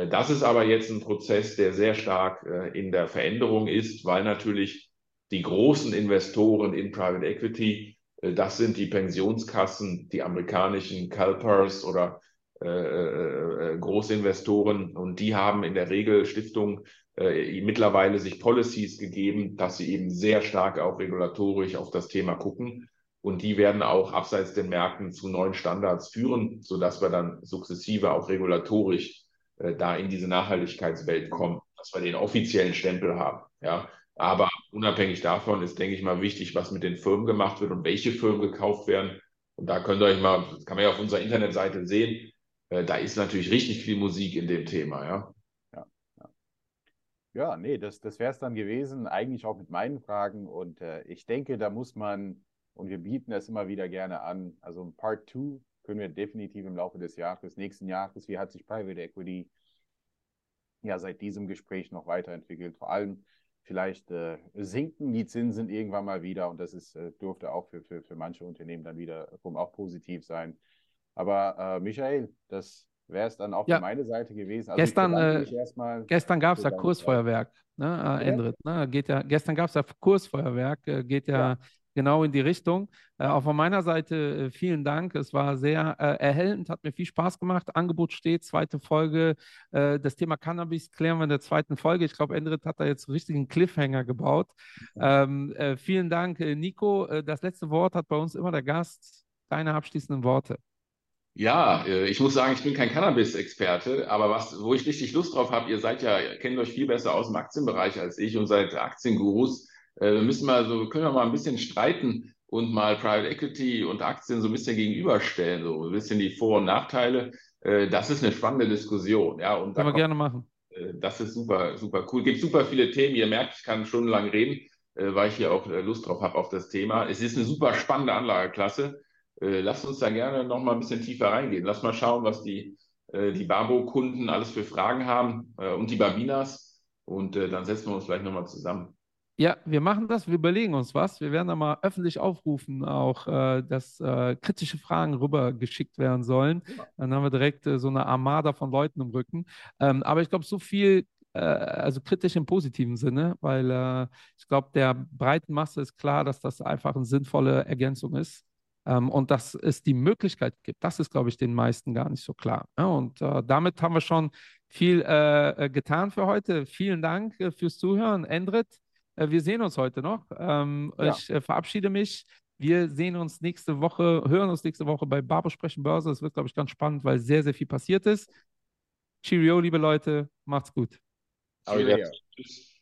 Das ist aber jetzt ein Prozess, der sehr stark in der Veränderung ist, weil natürlich die großen Investoren in Private Equity, äh, das sind die Pensionskassen, die amerikanischen CalPERS oder äh, äh, äh, Großinvestoren und die haben in der Regel Stiftungen, äh, mittlerweile sich Policies gegeben, dass sie eben sehr stark auch regulatorisch auf das Thema gucken. Und die werden auch abseits den Märkten zu neuen Standards führen, sodass wir dann sukzessive auch regulatorisch äh, da in diese Nachhaltigkeitswelt kommen, dass wir den offiziellen Stempel haben. Ja, aber unabhängig davon ist, denke ich mal, wichtig, was mit den Firmen gemacht wird und welche Firmen gekauft werden. Und da könnt ihr euch mal, das kann man ja auf unserer Internetseite sehen, äh, da ist natürlich richtig viel Musik in dem Thema, ja. Ja, ja. ja nee, das, das wäre es dann gewesen, eigentlich auch mit meinen Fragen. Und äh, ich denke, da muss man, und wir bieten das immer wieder gerne an, also ein Part 2 können wir definitiv im Laufe des Jahres, nächsten Jahres, wie hat sich Private Equity ja seit diesem Gespräch noch weiterentwickelt. Vor allem vielleicht äh, sinken die Zinsen irgendwann mal wieder und das ist, äh, dürfte auch für, für, für manche Unternehmen dann wiederum auch positiv sein. Aber äh, Michael, das wäre es dann auch ja. für meine Seite gewesen. Also gestern äh, gestern gab es ja Kursfeuerwerk, ne, äh, Endrit, ne? Geht ja, gestern gab es ja Kursfeuerwerk, äh, geht ja, ja, genau in die Richtung. Äh, auch von meiner Seite äh, vielen Dank. Es war sehr äh, erhellend, hat mir viel Spaß gemacht. Angebot steht, zweite Folge. Äh, das Thema Cannabis klären wir in der zweiten Folge. Ich glaube, Endrit hat da jetzt einen richtigen Cliffhanger gebaut. Ähm, äh, vielen Dank, äh, Nico. das letzte Wort hat bei uns immer der Gast. Deine abschließenden Worte. Ja, ich muss sagen, ich bin kein Cannabis-Experte, aber was, wo ich richtig Lust drauf habe, ihr seid ja, kennt euch viel besser aus dem Aktienbereich als ich und seid Aktiengurus äh, wir müssen mal so, können wir mal ein bisschen streiten und mal Private Equity und Aktien so ein bisschen gegenüberstellen, so ein bisschen die Vor- und Nachteile. Äh, das ist eine spannende Diskussion, ja. Und Können wir gerne machen. Äh, das ist super, super cool. Gibt super viele Themen. Ihr merkt, ich kann stundenlang reden, weil ich hier auch Lust drauf habe auf das Thema. Es ist eine super spannende Anlageklasse. Lasst uns da gerne noch mal ein bisschen tiefer reingehen. Lass mal schauen, was die, die Babo-Kunden alles für Fragen haben und die Babinas. Und dann setzen wir uns gleich nochmal zusammen. Ja, wir machen das, wir überlegen uns was. Wir werden da mal öffentlich aufrufen, auch, äh, dass äh, kritische Fragen rübergeschickt werden sollen. Dann haben wir direkt äh, so eine Armada von Leuten im Rücken. Ähm, aber ich glaube, so viel, äh, also kritisch im positiven Sinne, weil äh, ich glaube, der breiten Masse ist klar, dass das einfach eine sinnvolle Ergänzung ist. Ähm, und dass es die Möglichkeit gibt, das ist, glaube ich, den meisten gar nicht so klar. Ja, und äh, damit haben wir schon viel getan für heute. Vielen Dank fürs Zuhören. Endrit, wir sehen uns heute noch. Ähm, ja. Ich äh, verabschiede mich. Wir sehen uns nächste Woche, hören uns nächste Woche bei Barbo Sprechen Börse. Das wird, glaube ich, ganz spannend, weil sehr, sehr viel passiert ist. Cheerio, liebe Leute. Macht's gut. Cheerio. Tschüss.